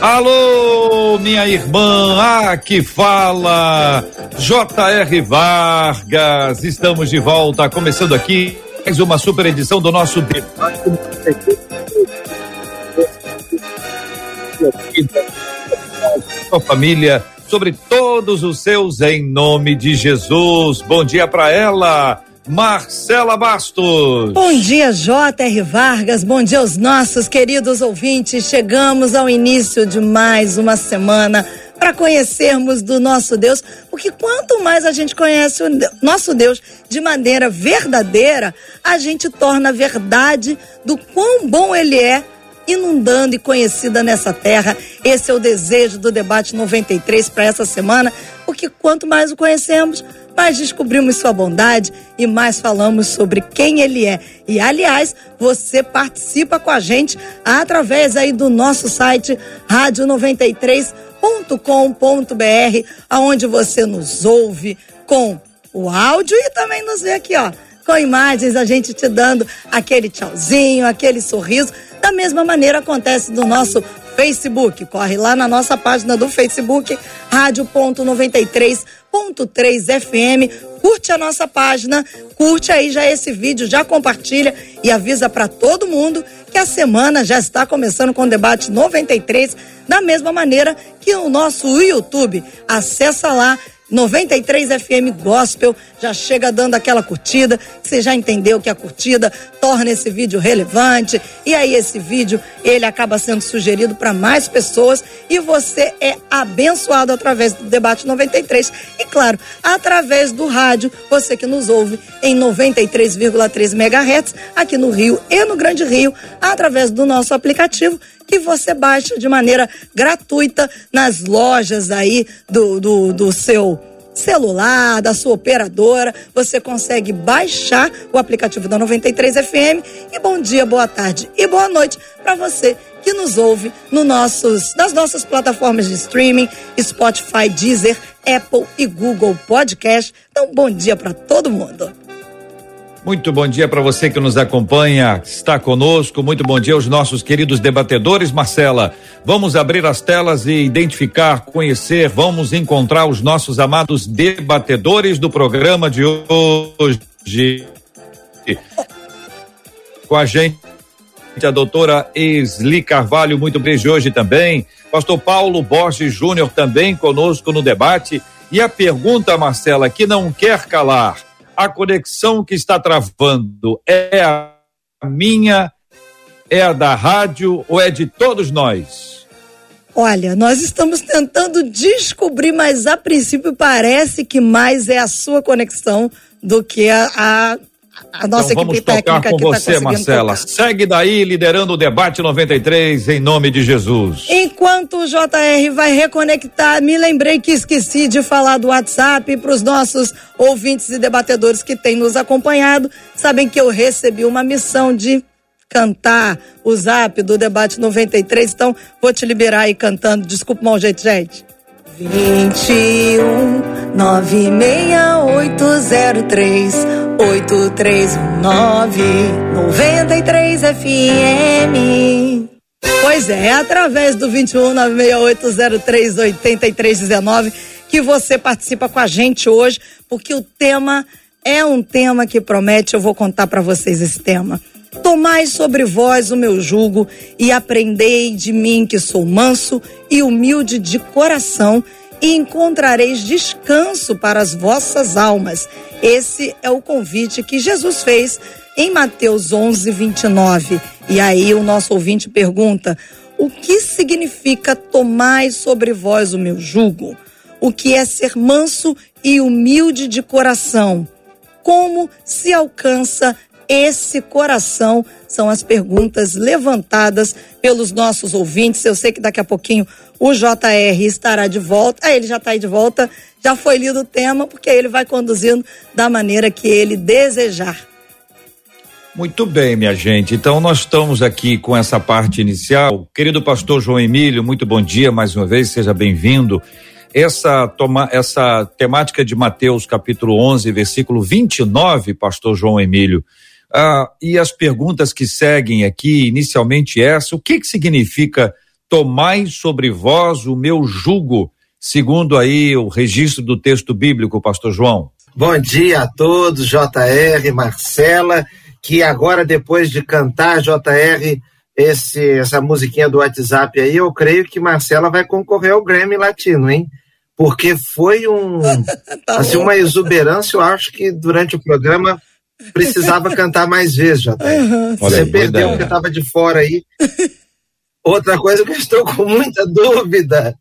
Alô, minha irmã, ah, que fala, J.R. Vargas, estamos de volta, começando aqui mais uma super edição do nosso debate. Sua família, sobre todos os seus, em nome de Jesus. Bom dia para ela. Marcela Bastos. Bom dia, J.R. Vargas. Bom dia aos nossos queridos ouvintes. Chegamos ao início de mais uma semana para conhecermos do nosso Deus, porque quanto mais a gente conhece o nosso Deus de maneira verdadeira, a gente torna a verdade do quão bom ele é inundando e conhecida nessa terra. Esse é o desejo do debate 93 para essa semana, porque quanto mais o conhecemos, mais descobrimos sua bondade e mais falamos sobre quem ele é. E aliás, você participa com a gente através aí do nosso site rádio93.com.br, aonde você nos ouve com o áudio e também nos vê aqui, ó, com imagens, a gente te dando aquele tchauzinho, aquele sorriso. Da mesma maneira acontece no nosso Facebook. Corre lá na nossa página do Facebook, rádio.93.3 FM. Curte a nossa página, curte aí já esse vídeo, já compartilha e avisa para todo mundo que a semana já está começando com o debate 93, da mesma maneira que o nosso YouTube. Acessa lá 93 FM Gospel, já chega dando aquela curtida, você já entendeu que a curtida torna esse vídeo relevante, e aí esse vídeo, ele acaba sendo sugerido para mais pessoas e você é abençoado através do debate 93 e claro, através do rádio, você que nos ouve em 93,3 MHz aqui no Rio e no Grande Rio, através do nosso aplicativo que você baixa de maneira gratuita nas lojas aí do, do, do seu celular, da sua operadora, você consegue baixar o aplicativo da 93 FM. E bom dia, boa tarde e boa noite para você que nos ouve no nossos, nas nossas plataformas de streaming, Spotify, Deezer, Apple e Google Podcast. Então, bom dia para todo mundo. Muito bom dia para você que nos acompanha, está conosco. Muito bom dia aos nossos queridos debatedores. Marcela, vamos abrir as telas e identificar, conhecer, vamos encontrar os nossos amados debatedores do programa de hoje. Com a gente, a doutora Esli Carvalho, muito bem hoje também. Pastor Paulo Borges Júnior também conosco no debate. E a pergunta, Marcela, que não quer calar a conexão que está travando é a minha, é a da rádio ou é de todos nós? Olha, nós estamos tentando descobrir, mas a princípio parece que mais é a sua conexão do que a, a a nossa então, vamos tocar com tá você, tá Marcela. Tocar. Segue daí liderando o debate 93 em nome de Jesus. Enquanto o JR vai reconectar, me lembrei que esqueci de falar do WhatsApp para os nossos ouvintes e debatedores que têm nos acompanhado. Sabem que eu recebi uma missão de cantar o zap do debate 93, então vou te liberar aí cantando. Desculpa o mau jeito, gente. 21 96803 8319 93 FM. Pois é, é através do 21 96803 8319 que você participa com a gente hoje, porque o tema é um tema que promete, eu vou contar para vocês esse tema. Tomai sobre vós o meu jugo e aprendei de mim que sou manso e humilde de coração e encontrareis descanso para as vossas almas. Esse é o convite que Jesus fez em Mateus 11, 29. E aí o nosso ouvinte pergunta: o que significa tomai sobre vós o meu jugo? O que é ser manso e humilde de coração? Como se alcança esse coração? São as perguntas levantadas pelos nossos ouvintes. Eu sei que daqui a pouquinho o JR estará de volta. Ah, ele já está aí de volta, já foi lido o tema, porque ele vai conduzindo da maneira que ele desejar. Muito bem, minha gente. Então nós estamos aqui com essa parte inicial. Querido pastor João Emílio, muito bom dia mais uma vez, seja bem-vindo. Essa toma, essa temática de Mateus capítulo 11, versículo 29, pastor João Emílio. Ah, e as perguntas que seguem aqui, inicialmente essa, o que que significa tomai sobre vós o meu jugo, segundo aí o registro do texto bíblico, pastor João? Bom dia a todos, JR, Marcela que agora, depois de cantar, JR, esse, essa musiquinha do WhatsApp aí, eu creio que Marcela vai concorrer ao Grammy Latino, hein? Porque foi um, tá assim, uma exuberância, eu acho que durante o programa precisava cantar mais vezes, JR. Uhum. Você aí, perdeu porque estava de fora aí. Outra coisa que eu estou com muita dúvida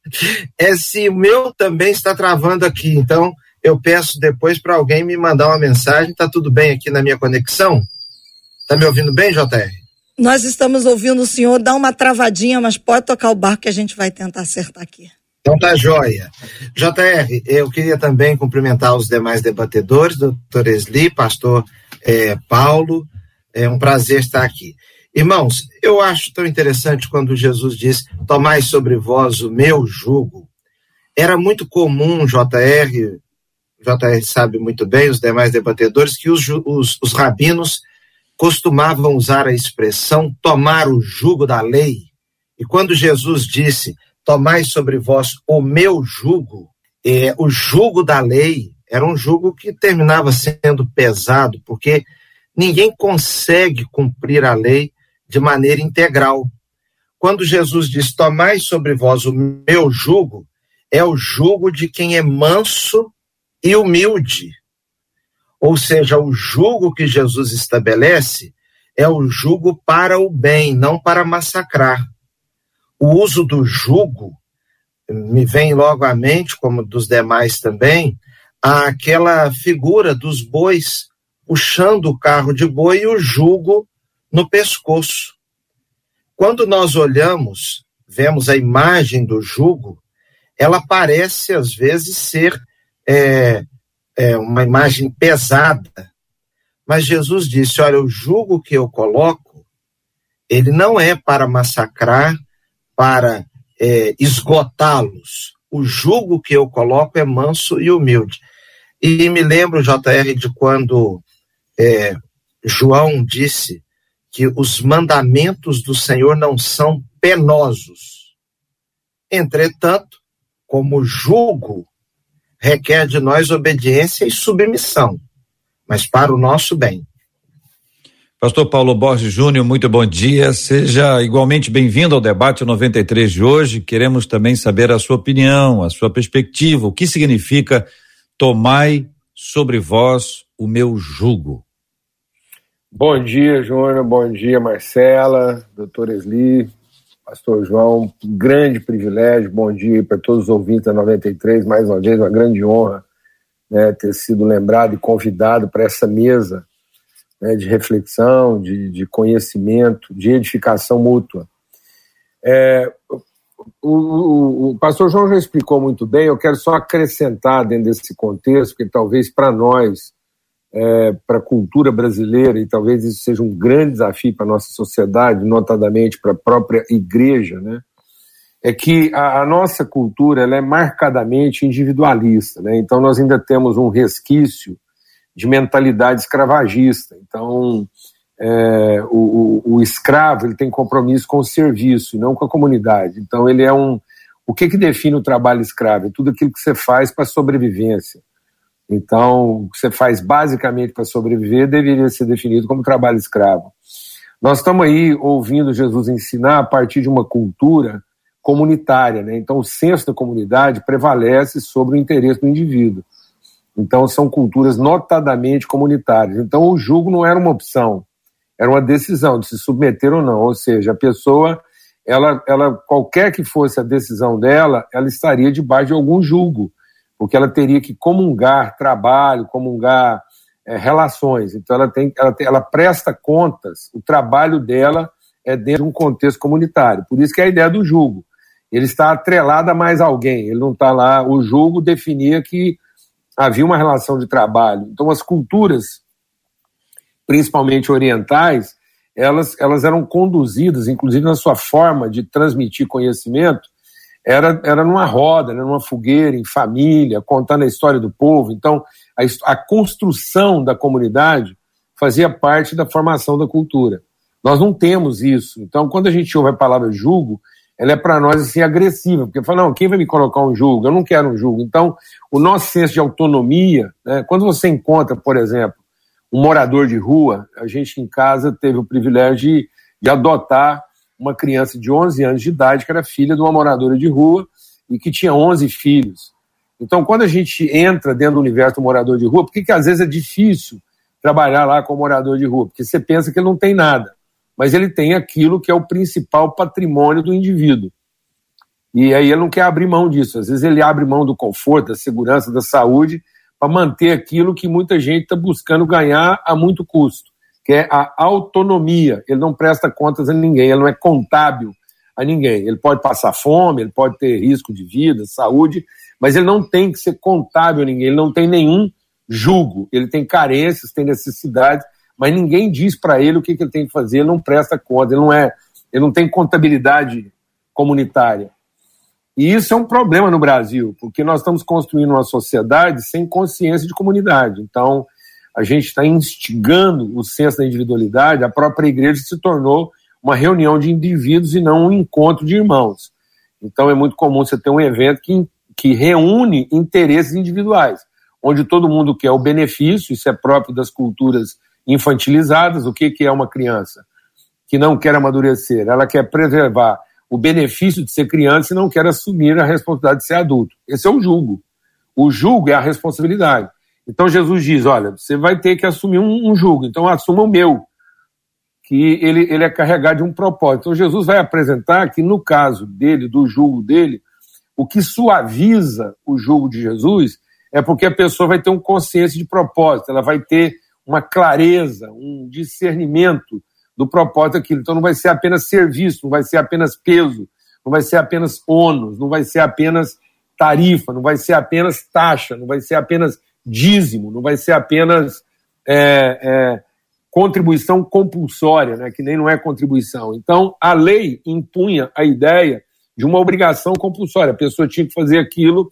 é se o meu também está travando aqui. Então, eu peço depois para alguém me mandar uma mensagem. Está tudo bem aqui na minha conexão? Tá me ouvindo bem, JR? Nós estamos ouvindo o senhor, dá uma travadinha, mas pode tocar o barco que a gente vai tentar acertar aqui. Então tá joia. JR, eu queria também cumprimentar os demais debatedores, doutor Esli, pastor é, Paulo, é um prazer estar aqui. Irmãos, eu acho tão interessante quando Jesus diz: Tomai sobre vós o meu jugo. Era muito comum, JR, JR sabe muito bem, os demais debatedores, que os, os, os rabinos costumavam usar a expressão tomar o jugo da lei. E quando Jesus disse: Tomai sobre vós o meu jugo, é, o jugo da lei era um jugo que terminava sendo pesado, porque ninguém consegue cumprir a lei de maneira integral. Quando Jesus diz: Tomai sobre vós o meu jugo, é o jugo de quem é manso e humilde. Ou seja, o jugo que Jesus estabelece é o jugo para o bem, não para massacrar. O uso do jugo me vem logo à mente, como dos demais também, aquela figura dos bois puxando o carro de boi e o jugo no pescoço. Quando nós olhamos, vemos a imagem do jugo, ela parece às vezes ser é, é, uma imagem pesada, mas Jesus disse: Olha, o jugo que eu coloco, ele não é para massacrar, para é, esgotá-los. O jugo que eu coloco é manso e humilde. E me lembro, JR, de quando é, João disse que os mandamentos do Senhor não são penosos. Entretanto, como jugo requer de nós obediência e submissão, mas para o nosso bem. Pastor Paulo Borges Júnior, muito bom dia. Seja igualmente bem-vindo ao debate 93 de hoje. Queremos também saber a sua opinião, a sua perspectiva, o que significa tomai sobre vós o meu jugo. Bom dia, Júnior. Bom dia, Marcela, doutor Esli, Pastor João, grande privilégio, bom dia para todos os ouvintes da 93, mais uma vez, uma grande honra né, ter sido lembrado e convidado para essa mesa né, de reflexão, de, de, conhecimento, de edificação mútua. É, o, o, pastor João já explicou muito bem, eu quero só acrescentar dentro desse contexto, porque talvez para nós é, para a cultura brasileira, e talvez isso seja um grande desafio para a nossa sociedade, notadamente para a própria igreja, né? é que a, a, nossa cultura é marcadamente individualista. Né? Então, nós ainda temos um resquício de mentalidade escravagista. Então, é, o, o, o, escravo ele tem compromisso com o serviço e não com a comunidade. Então, ele é um. O que, que define o trabalho escravo? É tudo aquilo que você faz para sobrevivência. Então, o que você faz basicamente para sobreviver deveria ser definido como trabalho escravo. Nós estamos aí ouvindo Jesus ensinar a partir de uma cultura comunitária, né? Então, o senso da comunidade prevalece sobre o interesse do indivíduo. Então, são culturas notadamente comunitárias. Então, o julgo não era uma opção, era uma decisão de se submeter ou não. Ou seja, a pessoa, ela, ela qualquer que fosse a decisão dela, ela estaria debaixo de algum julgo porque ela teria que comungar trabalho, comungar é, relações. Então, ela, tem, ela, tem, ela presta contas, o trabalho dela é dentro de um contexto comunitário. Por isso que é a ideia do jugo. ele está atrelado a mais alguém, ele não está lá. O jogo definia que havia uma relação de trabalho. Então, as culturas, principalmente orientais, elas, elas eram conduzidas, inclusive na sua forma de transmitir conhecimento, era, era numa roda, era numa fogueira, em família, contando a história do povo. Então, a, a construção da comunidade fazia parte da formação da cultura. Nós não temos isso. Então, quando a gente ouve a palavra julgo, ela é para nós assim agressiva, porque fala, não, quem vai me colocar um julgo? Eu não quero um julgo. Então, o nosso senso de autonomia, né, quando você encontra, por exemplo, um morador de rua, a gente em casa teve o privilégio de, de adotar uma criança de 11 anos de idade, que era filha de uma moradora de rua e que tinha 11 filhos. Então, quando a gente entra dentro do universo do morador de rua, por que, às vezes é difícil trabalhar lá com o morador de rua? Porque você pensa que ele não tem nada, mas ele tem aquilo que é o principal patrimônio do indivíduo. E aí ele não quer abrir mão disso. Às vezes ele abre mão do conforto, da segurança, da saúde, para manter aquilo que muita gente está buscando ganhar a muito custo que é a autonomia. Ele não presta contas a ninguém, ele não é contábil a ninguém. Ele pode passar fome, ele pode ter risco de vida, saúde, mas ele não tem que ser contábil a ninguém, ele não tem nenhum julgo. Ele tem carências, tem necessidades, mas ninguém diz para ele o que, que, ele tem que fazer, ele não presta conta, ele não é, ele não tem contabilidade comunitária. E isso é um problema no Brasil, porque nós estamos construindo uma sociedade sem consciência de comunidade. Então, a gente está instigando o senso da individualidade, a própria igreja se tornou uma reunião de indivíduos e não um encontro de irmãos. Então é muito comum você ter um evento que, que reúne interesses individuais, onde todo mundo quer o benefício, isso é próprio das culturas infantilizadas. O que, que é uma criança? Que não quer amadurecer, ela quer preservar o benefício de ser criança e não quer assumir a responsabilidade de ser adulto. Esse é o julgo. O julgo é a responsabilidade. Então Jesus diz: olha, você vai ter que assumir um, um jugo, então assuma o meu, que ele, ele é carregado de um propósito. Então Jesus vai apresentar que no caso dele, do jugo dele, o que suaviza o jugo de Jesus é porque a pessoa vai ter um consciência de propósito, ela vai ter uma clareza, um discernimento do propósito daquilo. Então não vai ser apenas serviço, não vai ser apenas peso, não vai ser apenas ônus, não vai ser apenas tarifa, não vai ser apenas taxa, não vai ser apenas dízimo, não vai ser apenas é, é, contribuição compulsória, né, que nem não é contribuição. Então, a lei impunha a ideia de uma obrigação compulsória. A pessoa tinha que fazer aquilo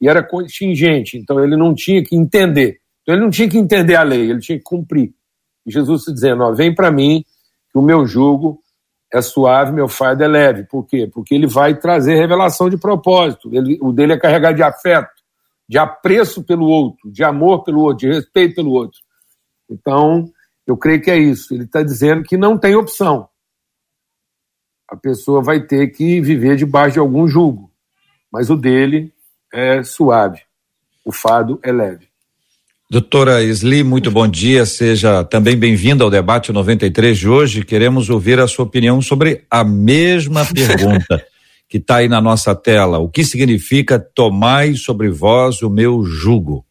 e era contingente, então ele não tinha que entender. Então, ele não tinha que entender a lei, ele tinha que cumprir. Jesus dizendo: ó, vem para mim, que o meu jugo é suave, meu fardo é leve. Por quê? Porque ele vai trazer revelação de propósito. Ele, o dele é carregado de afeto de apreço pelo outro, de amor pelo outro, de respeito pelo outro. Então, eu creio que é isso. Ele está dizendo que não tem opção. A pessoa vai ter que viver debaixo de algum jugo, mas o dele é suave, o fado é leve. Doutora Sli, muito bom dia, seja também bem-vinda ao debate 93 de hoje. Queremos ouvir a sua opinião sobre a mesma pergunta que está aí na nossa tela. O que significa tomai sobre vós o meu jugo?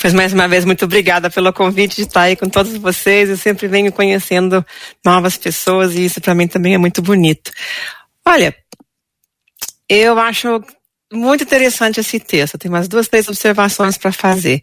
Pois mais uma vez, muito obrigada pelo convite de estar aí com todos vocês. Eu sempre venho conhecendo novas pessoas e isso para mim também é muito bonito. Olha, eu acho muito interessante esse texto. Tem umas duas, três observações para fazer.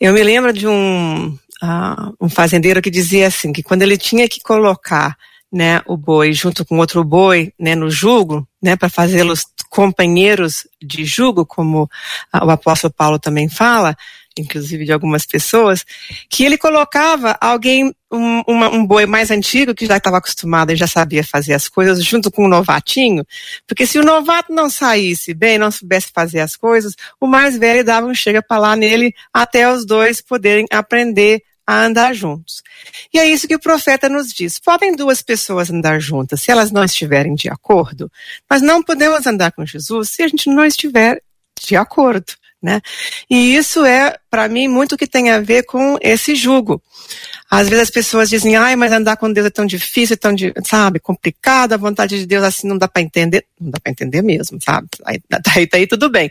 Eu me lembro de um, uh, um fazendeiro que dizia assim, que quando ele tinha que colocar né, o boi junto com outro boi, né, no jugo, né, para fazê-los companheiros de jugo, como o apóstolo Paulo também fala, inclusive de algumas pessoas, que ele colocava alguém, um, uma, um boi mais antigo, que já estava acostumado e já sabia fazer as coisas, junto com um novatinho, porque se o novato não saísse bem, não soubesse fazer as coisas, o mais velho dava um chega para lá nele até os dois poderem aprender a andar juntos. E é isso que o profeta nos diz. Podem duas pessoas andar juntas se elas não estiverem de acordo, mas não podemos andar com Jesus se a gente não estiver de acordo. Né? E isso é, para mim, muito que tem a ver com esse jugo. Às vezes as pessoas dizem, ai, mas andar com Deus é tão difícil, é tão, sabe, complicado, a vontade de Deus assim não dá para entender. Não dá para entender mesmo, sabe? Aí, tá, aí, tudo bem.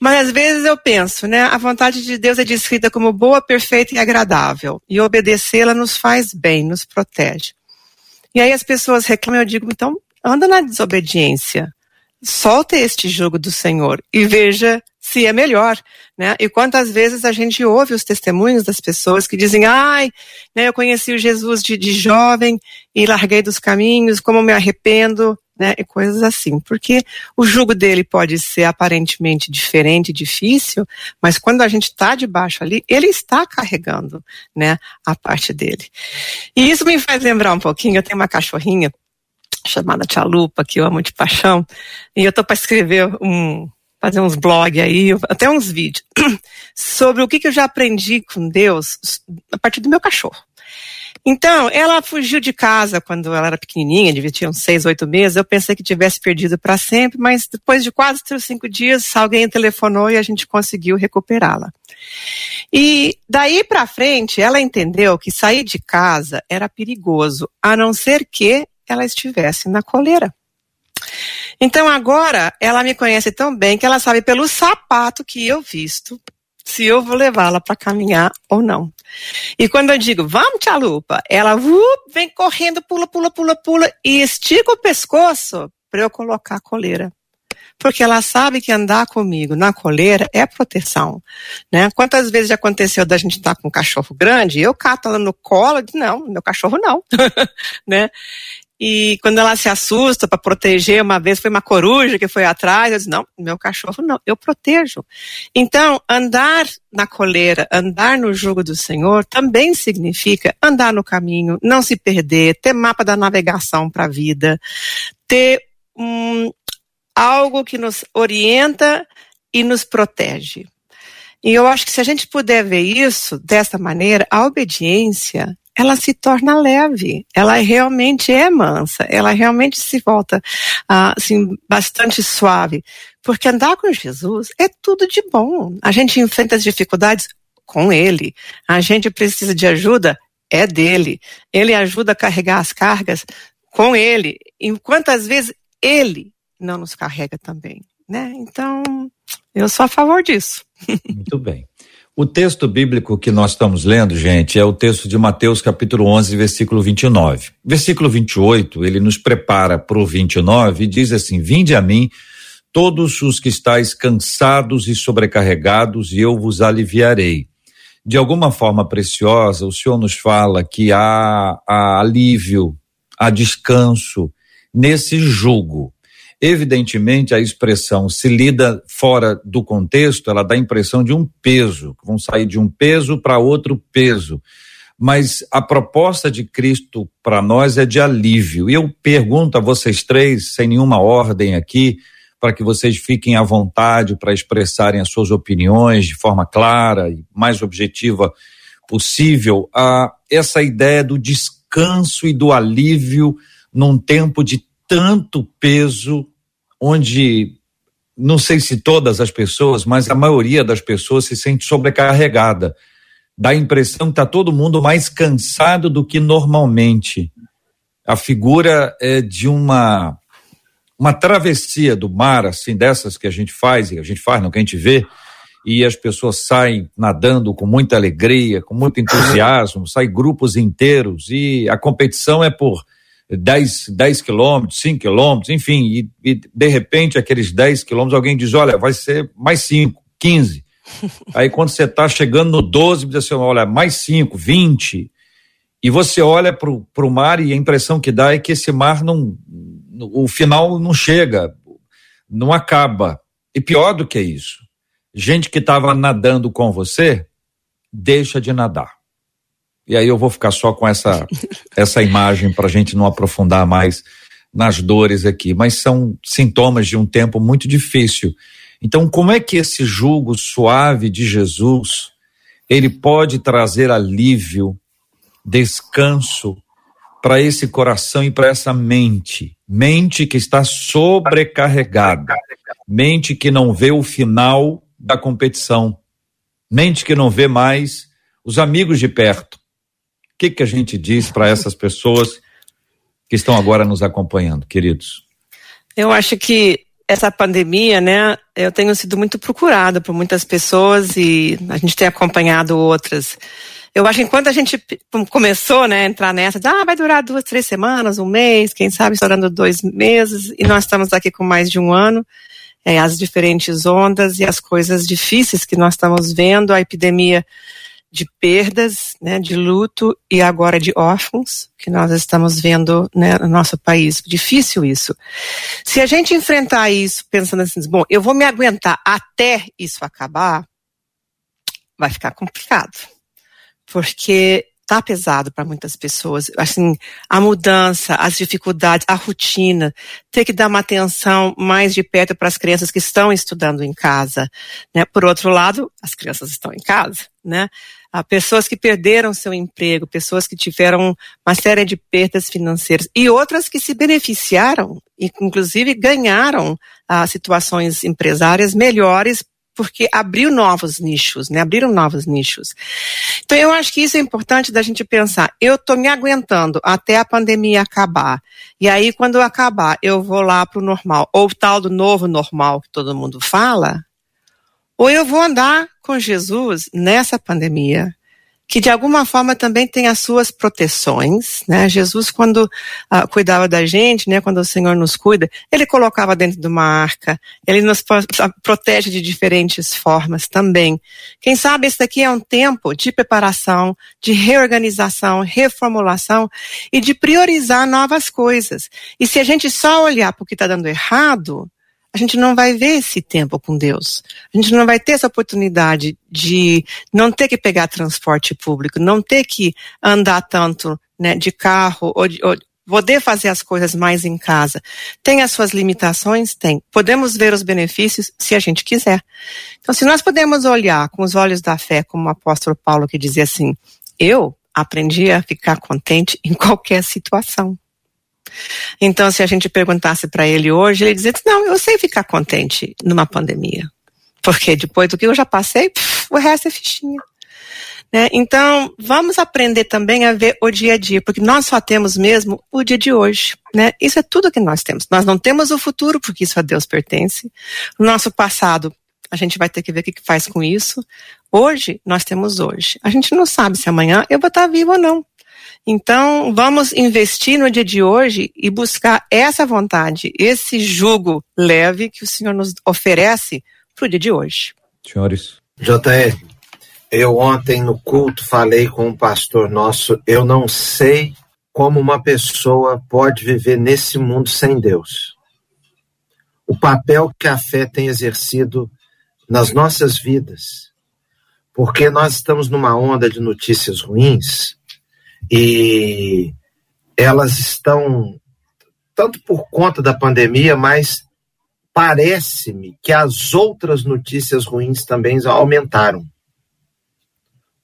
Mas às vezes eu penso, né? A vontade de Deus é descrita como boa, perfeita e agradável. E obedecê-la nos faz bem, nos protege. E aí as pessoas reclamam, eu digo, então anda na desobediência. solte este jugo do Senhor e veja se é melhor, né? E quantas vezes a gente ouve os testemunhos das pessoas que dizem, ai, né, eu conheci o Jesus de, de jovem e larguei dos caminhos, como me arrependo, né? E coisas assim. Porque o jugo dele pode ser aparentemente diferente, difícil, mas quando a gente está debaixo ali, ele está carregando, né, a parte dele. E isso me faz lembrar um pouquinho, eu tenho uma cachorrinha chamada Tia Lupa, que eu amo de paixão, e eu tô para escrever um, fazer uns blogs aí, até uns vídeos, sobre o que, que eu já aprendi com Deus a partir do meu cachorro. Então, ela fugiu de casa quando ela era pequenininha, devia ter uns seis, oito meses. Eu pensei que tivesse perdido para sempre, mas depois de quase cinco dias, alguém telefonou e a gente conseguiu recuperá-la. E daí para frente, ela entendeu que sair de casa era perigoso, a não ser que ela estivesse na coleira. Então agora ela me conhece tão bem que ela sabe pelo sapato que eu visto se eu vou levá-la para caminhar ou não. E quando eu digo, vamos, tia Lupa, ela uh, vem correndo, pula, pula, pula, pula e estica o pescoço para eu colocar a coleira. Porque ela sabe que andar comigo na coleira é proteção, né? Quantas vezes já aconteceu da gente estar tá com um cachorro grande, eu cato ela no colo, não, meu cachorro não, né? E quando ela se assusta para proteger, uma vez foi uma coruja que foi atrás, eu disse, não, meu cachorro não, eu protejo. Então, andar na coleira, andar no jugo do Senhor, também significa andar no caminho, não se perder, ter mapa da navegação para a vida, ter um, algo que nos orienta e nos protege. E eu acho que se a gente puder ver isso dessa maneira, a obediência ela se torna leve, ela realmente é mansa, ela realmente se volta ah, assim, bastante suave. Porque andar com Jesus é tudo de bom. A gente enfrenta as dificuldades com Ele. A gente precisa de ajuda, é dele. Ele ajuda a carregar as cargas com Ele. E quantas vezes Ele não nos carrega também, né? Então, eu sou a favor disso. Muito bem. O texto bíblico que nós estamos lendo, gente, é o texto de Mateus capítulo 11, versículo 29. Versículo 28, ele nos prepara para o 29 e diz assim: Vinde a mim, todos os que estáis cansados e sobrecarregados, e eu vos aliviarei. De alguma forma preciosa, o Senhor nos fala que há, há alívio, há descanso nesse jugo Evidentemente, a expressão se lida fora do contexto, ela dá a impressão de um peso, vão sair de um peso para outro peso. Mas a proposta de Cristo para nós é de alívio. E eu pergunto a vocês três, sem nenhuma ordem aqui, para que vocês fiquem à vontade para expressarem as suas opiniões de forma clara e mais objetiva possível, a essa ideia do descanso e do alívio num tempo de tanto peso, onde não sei se todas as pessoas, mas a maioria das pessoas se sente sobrecarregada. Dá a impressão que está todo mundo mais cansado do que normalmente. A figura é de uma uma travessia do mar, assim, dessas que a gente faz, e a gente faz, não que a gente vê, e as pessoas saem nadando com muita alegria, com muito entusiasmo, saem grupos inteiros, e a competição é por 10, 10 quilômetros, 5 quilômetros, enfim, e, e, de repente aqueles 10 quilômetros alguém diz, olha, vai ser mais 5, 15. Aí quando você está chegando no 12, diz assim, olha, mais 5, 20. E você olha para o mar e a impressão que dá é que esse mar não, o final não chega, não acaba. E pior do que isso, gente que estava nadando com você, deixa de nadar. E aí eu vou ficar só com essa, essa imagem para a gente não aprofundar mais nas dores aqui. Mas são sintomas de um tempo muito difícil. Então, como é que esse jugo suave de Jesus ele pode trazer alívio, descanso para esse coração e para essa mente? Mente que está sobrecarregada, mente que não vê o final da competição, mente que não vê mais os amigos de perto, que, que a gente diz para essas pessoas que estão agora nos acompanhando, queridos? Eu acho que essa pandemia, né, eu tenho sido muito procurada por muitas pessoas e a gente tem acompanhado outras. eu acho que enquanto a gente começou, né, a entrar nessa, ah, vai durar duas, três semanas, um mês, quem sabe estourando dois meses, e nós estamos aqui com mais de um ano, é, as diferentes ondas e as coisas difíceis que nós estamos vendo, a epidemia de perdas, né, de luto e agora de órfãos que nós estamos vendo né, no nosso país. Difícil isso. Se a gente enfrentar isso pensando assim, bom, eu vou me aguentar até isso acabar, vai ficar complicado. Porque tá pesado para muitas pessoas. Assim, a mudança, as dificuldades, a rotina, ter que dar uma atenção mais de perto para as crianças que estão estudando em casa, né? Por outro lado, as crianças estão em casa, né? Há pessoas que perderam seu emprego, pessoas que tiveram uma série de perdas financeiras e outras que se beneficiaram, inclusive ganharam ah, situações empresárias melhores porque abriu novos nichos, né? Abriram novos nichos. Então eu acho que isso é importante da gente pensar. Eu estou me aguentando até a pandemia acabar. E aí, quando acabar, eu vou lá para o normal, ou o tal do novo normal que todo mundo fala, ou eu vou andar com Jesus nessa pandemia que de alguma forma também tem as suas proteções, né? Jesus quando uh, cuidava da gente, né? Quando o Senhor nos cuida, ele colocava dentro de uma arca, ele nos protege de diferentes formas também. Quem sabe esse daqui é um tempo de preparação, de reorganização, reformulação e de priorizar novas coisas. E se a gente só olhar para o que está dando errado, a gente não vai ver esse tempo com Deus. A gente não vai ter essa oportunidade de não ter que pegar transporte público, não ter que andar tanto né, de carro ou, de, ou poder fazer as coisas mais em casa. Tem as suas limitações? Tem. Podemos ver os benefícios se a gente quiser. Então, se nós podemos olhar com os olhos da fé, como o apóstolo Paulo que dizia assim, eu aprendi a ficar contente em qualquer situação. Então, se a gente perguntasse para ele hoje, ele dizia: Não, eu sei ficar contente numa pandemia. Porque depois do que eu já passei, o resto é fichinha. Né? Então, vamos aprender também a ver o dia a dia, porque nós só temos mesmo o dia de hoje. Né? Isso é tudo que nós temos. Nós não temos o futuro, porque isso a Deus pertence. O nosso passado, a gente vai ter que ver o que faz com isso. Hoje, nós temos hoje. A gente não sabe se amanhã eu vou estar vivo ou não. Então, vamos investir no dia de hoje e buscar essa vontade, esse jugo leve que o Senhor nos oferece para o dia de hoje. Senhores. JR, eu ontem no culto falei com um pastor nosso, eu não sei como uma pessoa pode viver nesse mundo sem Deus. O papel que a fé tem exercido nas nossas vidas. Porque nós estamos numa onda de notícias ruins e elas estão, tanto por conta da pandemia, mas parece-me que as outras notícias ruins também aumentaram.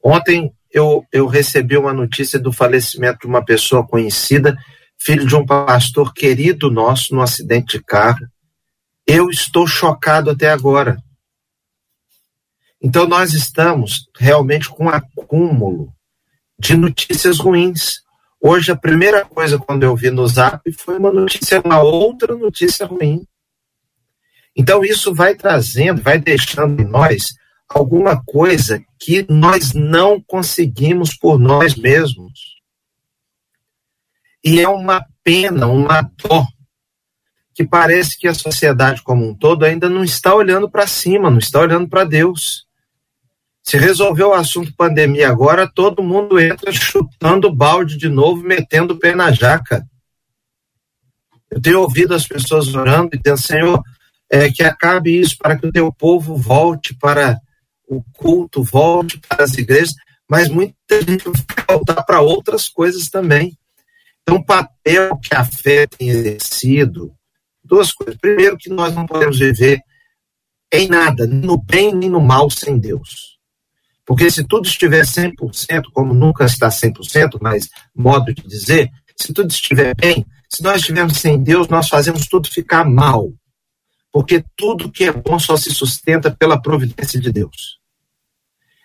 Ontem eu, eu recebi uma notícia do falecimento de uma pessoa conhecida, filho de um pastor querido nosso, num acidente de carro. Eu estou chocado até agora. Então, nós estamos realmente com um acúmulo de notícias ruins. Hoje, a primeira coisa quando eu vi no Zap foi uma notícia, uma outra notícia ruim. Então, isso vai trazendo, vai deixando em nós alguma coisa que nós não conseguimos por nós mesmos. E é uma pena, uma dor, que parece que a sociedade como um todo ainda não está olhando para cima, não está olhando para Deus. Se resolveu o assunto pandemia agora, todo mundo entra chutando balde de novo, metendo o pé na jaca. Eu tenho ouvido as pessoas orando e dizendo, Senhor, é, que acabe isso, para que o teu povo volte para o culto, volte para as igrejas, mas muita gente vai voltar para outras coisas também. Então, o papel que a fé tem exercido, duas coisas. Primeiro, que nós não podemos viver em nada, no bem nem no mal, sem Deus. Porque se tudo estiver 100%, como nunca está 100%, mas modo de dizer, se tudo estiver bem, se nós estivermos sem Deus, nós fazemos tudo ficar mal. Porque tudo que é bom só se sustenta pela providência de Deus.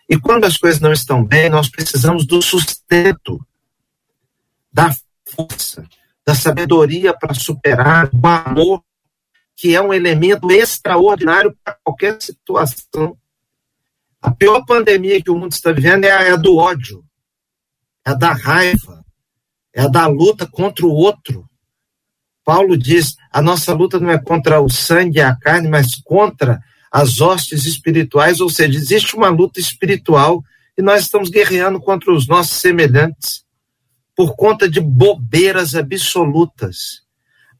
E quando as coisas não estão bem, nós precisamos do sustento, da força, da sabedoria para superar, do amor, que é um elemento extraordinário para qualquer situação a pior pandemia que o mundo está vivendo é a, é a do ódio. é a da raiva, é a da luta contra o outro. Paulo diz: a nossa luta não é contra o sangue e a carne, mas contra as hostes espirituais, ou seja, existe uma luta espiritual e nós estamos guerreando contra os nossos semelhantes por conta de bobeiras absolutas,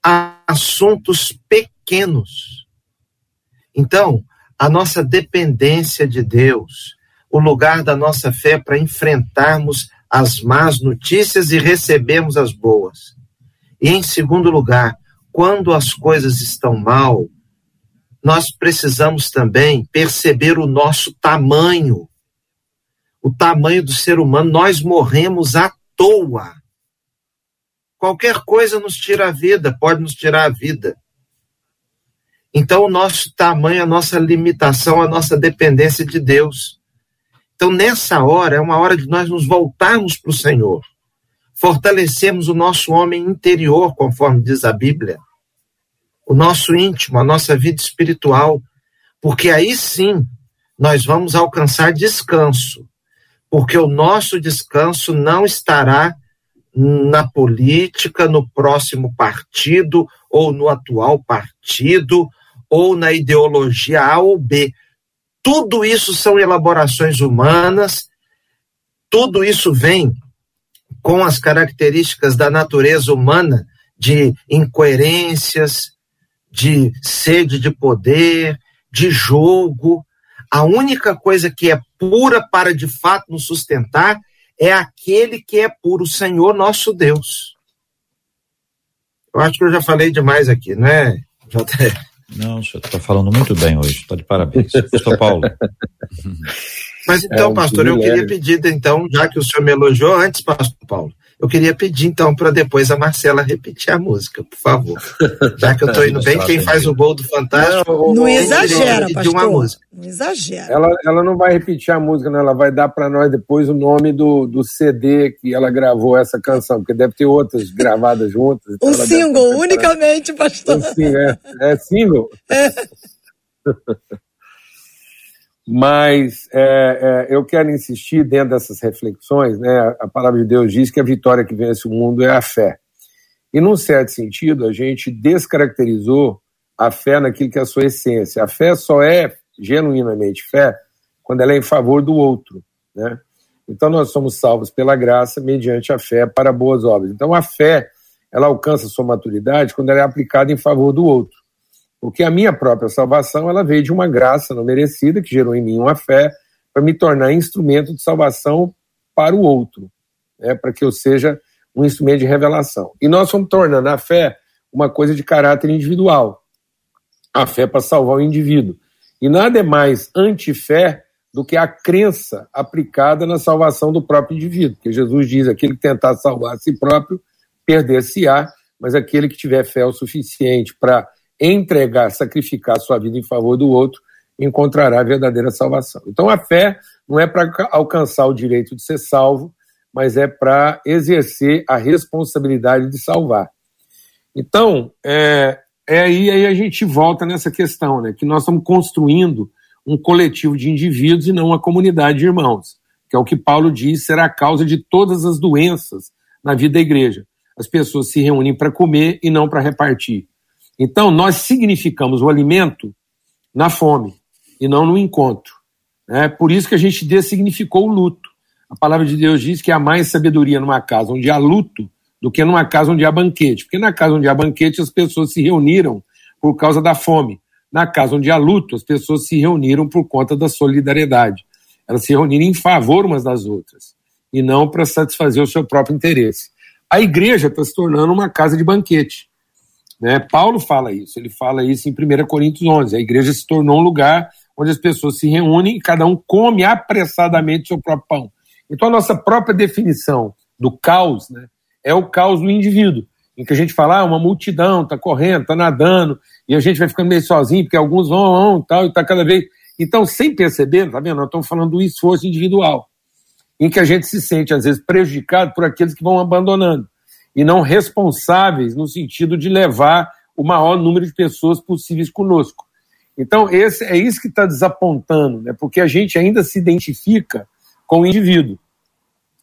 assuntos pequenos. Então, a nossa dependência de Deus, o lugar da nossa fé para enfrentarmos as más notícias e recebermos as boas. E em segundo lugar, quando as coisas estão mal, nós precisamos também perceber o nosso tamanho, o tamanho do ser humano. Nós morremos à toa. Qualquer coisa nos tira a vida, pode nos tirar a vida. Então, o nosso tamanho, a nossa limitação, a nossa dependência de Deus. Então, nessa hora, é uma hora de nós nos voltarmos para o Senhor, fortalecermos o nosso homem interior, conforme diz a Bíblia, o nosso íntimo, a nossa vida espiritual, porque aí sim nós vamos alcançar descanso, porque o nosso descanso não estará na política, no próximo partido, ou no atual partido, ou na ideologia A ou B. Tudo isso são elaborações humanas, tudo isso vem com as características da natureza humana de incoerências, de sede de poder, de jogo. A única coisa que é pura para de fato nos sustentar é aquele que é puro, o Senhor nosso Deus. Eu acho que eu já falei demais aqui, não é, JR? Não, o senhor está falando muito bem hoje, está de parabéns. Pastor Paulo. Mas então, é um pastor, eu queria pedir, então, já que o senhor me elogiou antes, pastor Paulo, eu queria pedir, então, para depois a Marcela repetir a música, por favor. Já que eu estou indo bem, quem faz o gol do Fantástico. Não, não exagera, pastor. Uma música. Não exagera. Ela, ela não vai repetir a música, não. Ela vai dar para nós depois o nome do, do CD que ela gravou essa canção, porque deve ter outras gravadas juntas. Então um single, unicamente, pastor. Um single, é, é single? É. Mas é, é, eu quero insistir dentro dessas reflexões, né? A palavra de Deus diz que a vitória que vence o mundo é a fé. E num certo sentido, a gente descaracterizou a fé naquilo que é a sua essência. A fé só é genuinamente fé quando ela é em favor do outro, né? Então nós somos salvos pela graça mediante a fé para boas obras. Então a fé, ela alcança sua maturidade quando ela é aplicada em favor do outro. Porque a minha própria salvação, ela veio de uma graça não merecida, que gerou em mim uma fé, para me tornar instrumento de salvação para o outro, né, para que eu seja um instrumento de revelação. E nós fomos tornando a fé uma coisa de caráter individual. A fé para salvar o indivíduo. E nada é mais antifé do que a crença aplicada na salvação do próprio indivíduo. Porque Jesus diz: aquele que tentar salvar a si próprio, perder-se-á, mas aquele que tiver fé o suficiente para entregar, sacrificar sua vida em favor do outro, encontrará a verdadeira salvação. Então a fé não é para alcançar o direito de ser salvo, mas é para exercer a responsabilidade de salvar. Então, é, é aí, aí a gente volta nessa questão, né, que nós estamos construindo um coletivo de indivíduos e não uma comunidade de irmãos, que é o que Paulo diz será a causa de todas as doenças na vida da igreja. As pessoas se reúnem para comer e não para repartir. Então, nós significamos o alimento na fome e não no encontro. É por isso que a gente dessignificou o luto. A palavra de Deus diz que há mais sabedoria numa casa onde há luto do que numa casa onde há banquete. Porque na casa onde há banquete, as pessoas se reuniram por causa da fome. Na casa onde há luto, as pessoas se reuniram por conta da solidariedade. Elas se reuniram em favor umas das outras e não para satisfazer o seu próprio interesse. A igreja está se tornando uma casa de banquete. Né? Paulo fala isso, ele fala isso em 1 Coríntios 11. A igreja se tornou um lugar onde as pessoas se reúnem e cada um come apressadamente seu próprio pão. Então, a nossa própria definição do caos né, é o caos do indivíduo, em que a gente fala, ah, uma multidão está correndo, está nadando, e a gente vai ficando meio sozinho, porque alguns vão, vão tal, e está cada vez. Então, sem perceber, tá vendo? Nós estamos falando do esforço individual, em que a gente se sente, às vezes, prejudicado por aqueles que vão abandonando e não responsáveis no sentido de levar o maior número de pessoas possíveis conosco. Então, esse, é isso que está desapontando, né? porque a gente ainda se identifica com o indivíduo.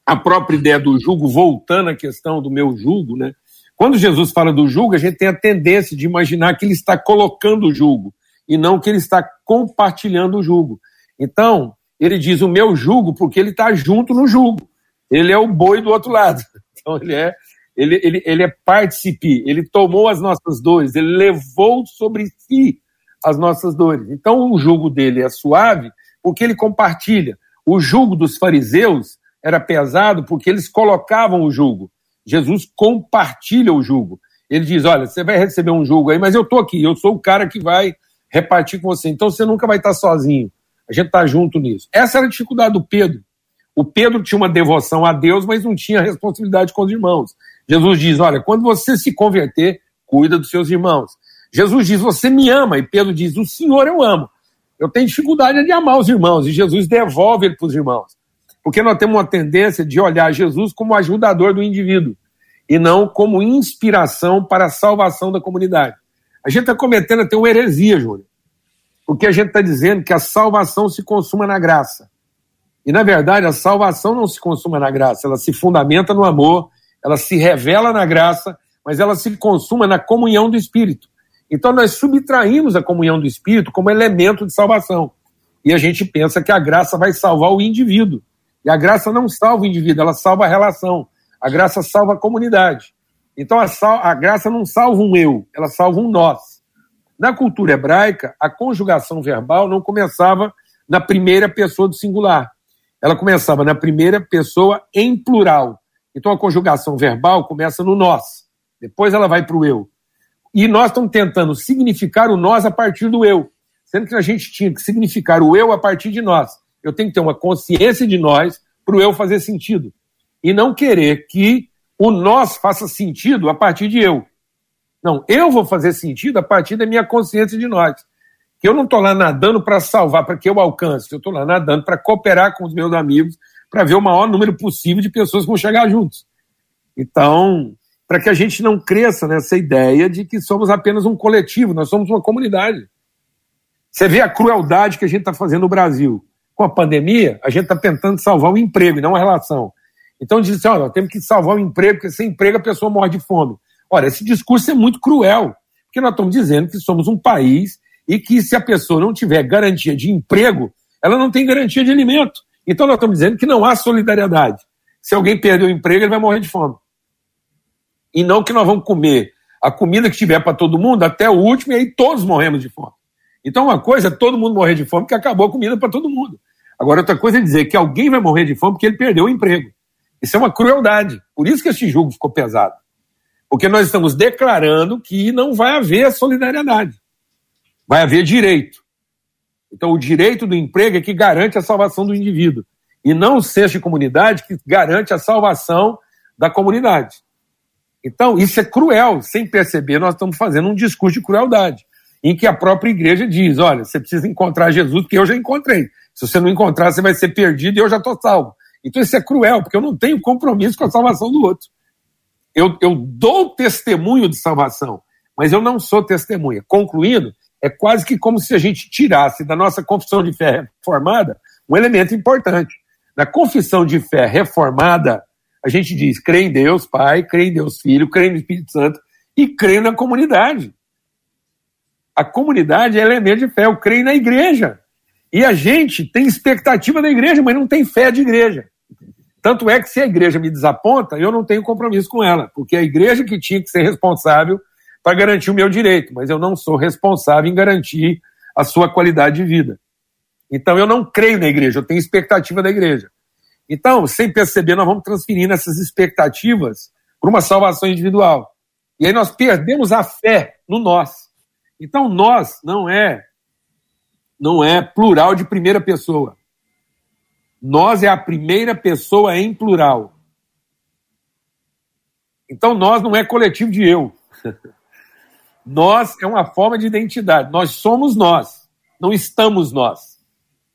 a própria ideia do jugo, voltando à questão do meu jugo, né? Quando Jesus fala do jugo, a gente tem a tendência de imaginar que ele está colocando o jugo e não que ele está compartilhando o jugo. Então, ele diz o meu jugo porque ele está junto no jugo. Ele é o boi do outro lado. Então, ele é, ele, ele, ele é participe, ele tomou as nossas dores, ele levou sobre si as nossas dores. Então, o jugo dele é suave porque ele compartilha. O jugo dos fariseus era pesado porque eles colocavam o jugo. Jesus compartilha o jugo. Ele diz: Olha, você vai receber um jugo aí, mas eu estou aqui, eu sou o cara que vai repartir com você. Então você nunca vai estar sozinho. A gente está junto nisso. Essa era a dificuldade do Pedro. O Pedro tinha uma devoção a Deus, mas não tinha responsabilidade com os irmãos. Jesus diz: Olha, quando você se converter, cuida dos seus irmãos. Jesus diz: Você me ama. E Pedro diz: O Senhor eu amo. Eu tenho dificuldade de amar os irmãos. E Jesus devolve ele para os irmãos. Porque nós temos uma tendência de olhar Jesus como ajudador do indivíduo e não como inspiração para a salvação da comunidade. A gente está cometendo até uma heresia, Júnior. Porque a gente está dizendo que a salvação se consuma na graça. E, na verdade, a salvação não se consuma na graça, ela se fundamenta no amor, ela se revela na graça, mas ela se consuma na comunhão do Espírito. Então, nós subtraímos a comunhão do Espírito como elemento de salvação. E a gente pensa que a graça vai salvar o indivíduo. E a graça não salva o indivíduo, ela salva a relação. A graça salva a comunidade. Então a, sal, a graça não salva um eu, ela salva um nós. Na cultura hebraica, a conjugação verbal não começava na primeira pessoa do singular. Ela começava na primeira pessoa em plural. Então a conjugação verbal começa no nós. Depois ela vai para o eu. E nós estamos tentando significar o nós a partir do eu. Sendo que a gente tinha que significar o eu a partir de nós eu tenho que ter uma consciência de nós para o eu fazer sentido. E não querer que o nós faça sentido a partir de eu. Não, eu vou fazer sentido a partir da minha consciência de nós. Que eu não estou lá nadando para salvar, para que eu alcance. Eu estou lá nadando para cooperar com os meus amigos, para ver o maior número possível de pessoas que vão chegar juntos. Então, para que a gente não cresça nessa ideia de que somos apenas um coletivo, nós somos uma comunidade. Você vê a crueldade que a gente está fazendo no Brasil com a pandemia, a gente está tentando salvar o emprego, não a relação. Então diz assim, olha, temos que salvar o emprego, porque sem emprego a pessoa morre de fome. Olha, esse discurso é muito cruel, porque nós estamos dizendo que somos um país e que se a pessoa não tiver garantia de emprego, ela não tem garantia de alimento. Então nós estamos dizendo que não há solidariedade. Se alguém perder o emprego, ele vai morrer de fome. E não que nós vamos comer a comida que tiver para todo mundo até o último e aí todos morremos de fome. Então uma coisa é todo mundo morrer de fome porque acabou a comida para todo mundo. Agora, outra coisa é dizer que alguém vai morrer de fome porque ele perdeu o emprego. Isso é uma crueldade. Por isso que esse julgo ficou pesado. Porque nós estamos declarando que não vai haver solidariedade. Vai haver direito. Então, o direito do emprego é que garante a salvação do indivíduo. E não o senso de comunidade que garante a salvação da comunidade. Então, isso é cruel. Sem perceber, nós estamos fazendo um discurso de crueldade. Em que a própria igreja diz: olha, você precisa encontrar Jesus, porque eu já encontrei. Se você não encontrar, você vai ser perdido e eu já estou salvo. Então isso é cruel, porque eu não tenho compromisso com a salvação do outro. Eu, eu dou testemunho de salvação, mas eu não sou testemunha. Concluindo, é quase que como se a gente tirasse da nossa confissão de fé reformada um elemento importante. Na confissão de fé reformada, a gente diz: creio em Deus Pai, creio em Deus Filho, creio no Espírito Santo e creio na comunidade. A comunidade é elemento de fé. Eu creio na igreja. E a gente tem expectativa da igreja, mas não tem fé de igreja. Tanto é que se a igreja me desaponta, eu não tenho compromisso com ela, porque é a igreja que tinha que ser responsável para garantir o meu direito, mas eu não sou responsável em garantir a sua qualidade de vida. Então eu não creio na igreja, eu tenho expectativa da igreja. Então, sem perceber, nós vamos transferindo essas expectativas para uma salvação individual. E aí nós perdemos a fé no nós. Então, nós não é não é plural de primeira pessoa. Nós é a primeira pessoa em plural. Então nós não é coletivo de eu. nós é uma forma de identidade. Nós somos nós, não estamos nós.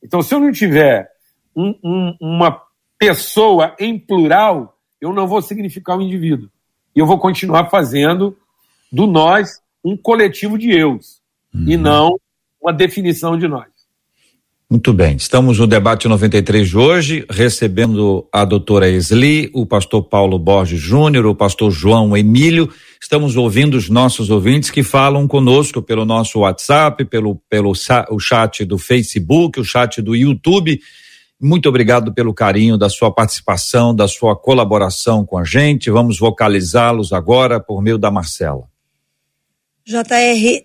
Então se eu não tiver um, um, uma pessoa em plural, eu não vou significar um indivíduo. E eu vou continuar fazendo do nós um coletivo de eus uhum. e não uma definição de nós. Muito bem, estamos no debate 93 de hoje, recebendo a doutora Esli, o pastor Paulo Borges Júnior, o pastor João Emílio. Estamos ouvindo os nossos ouvintes que falam conosco pelo nosso WhatsApp, pelo, pelo o chat do Facebook, o chat do YouTube. Muito obrigado pelo carinho da sua participação, da sua colaboração com a gente. Vamos vocalizá-los agora por meio da Marcela. JR,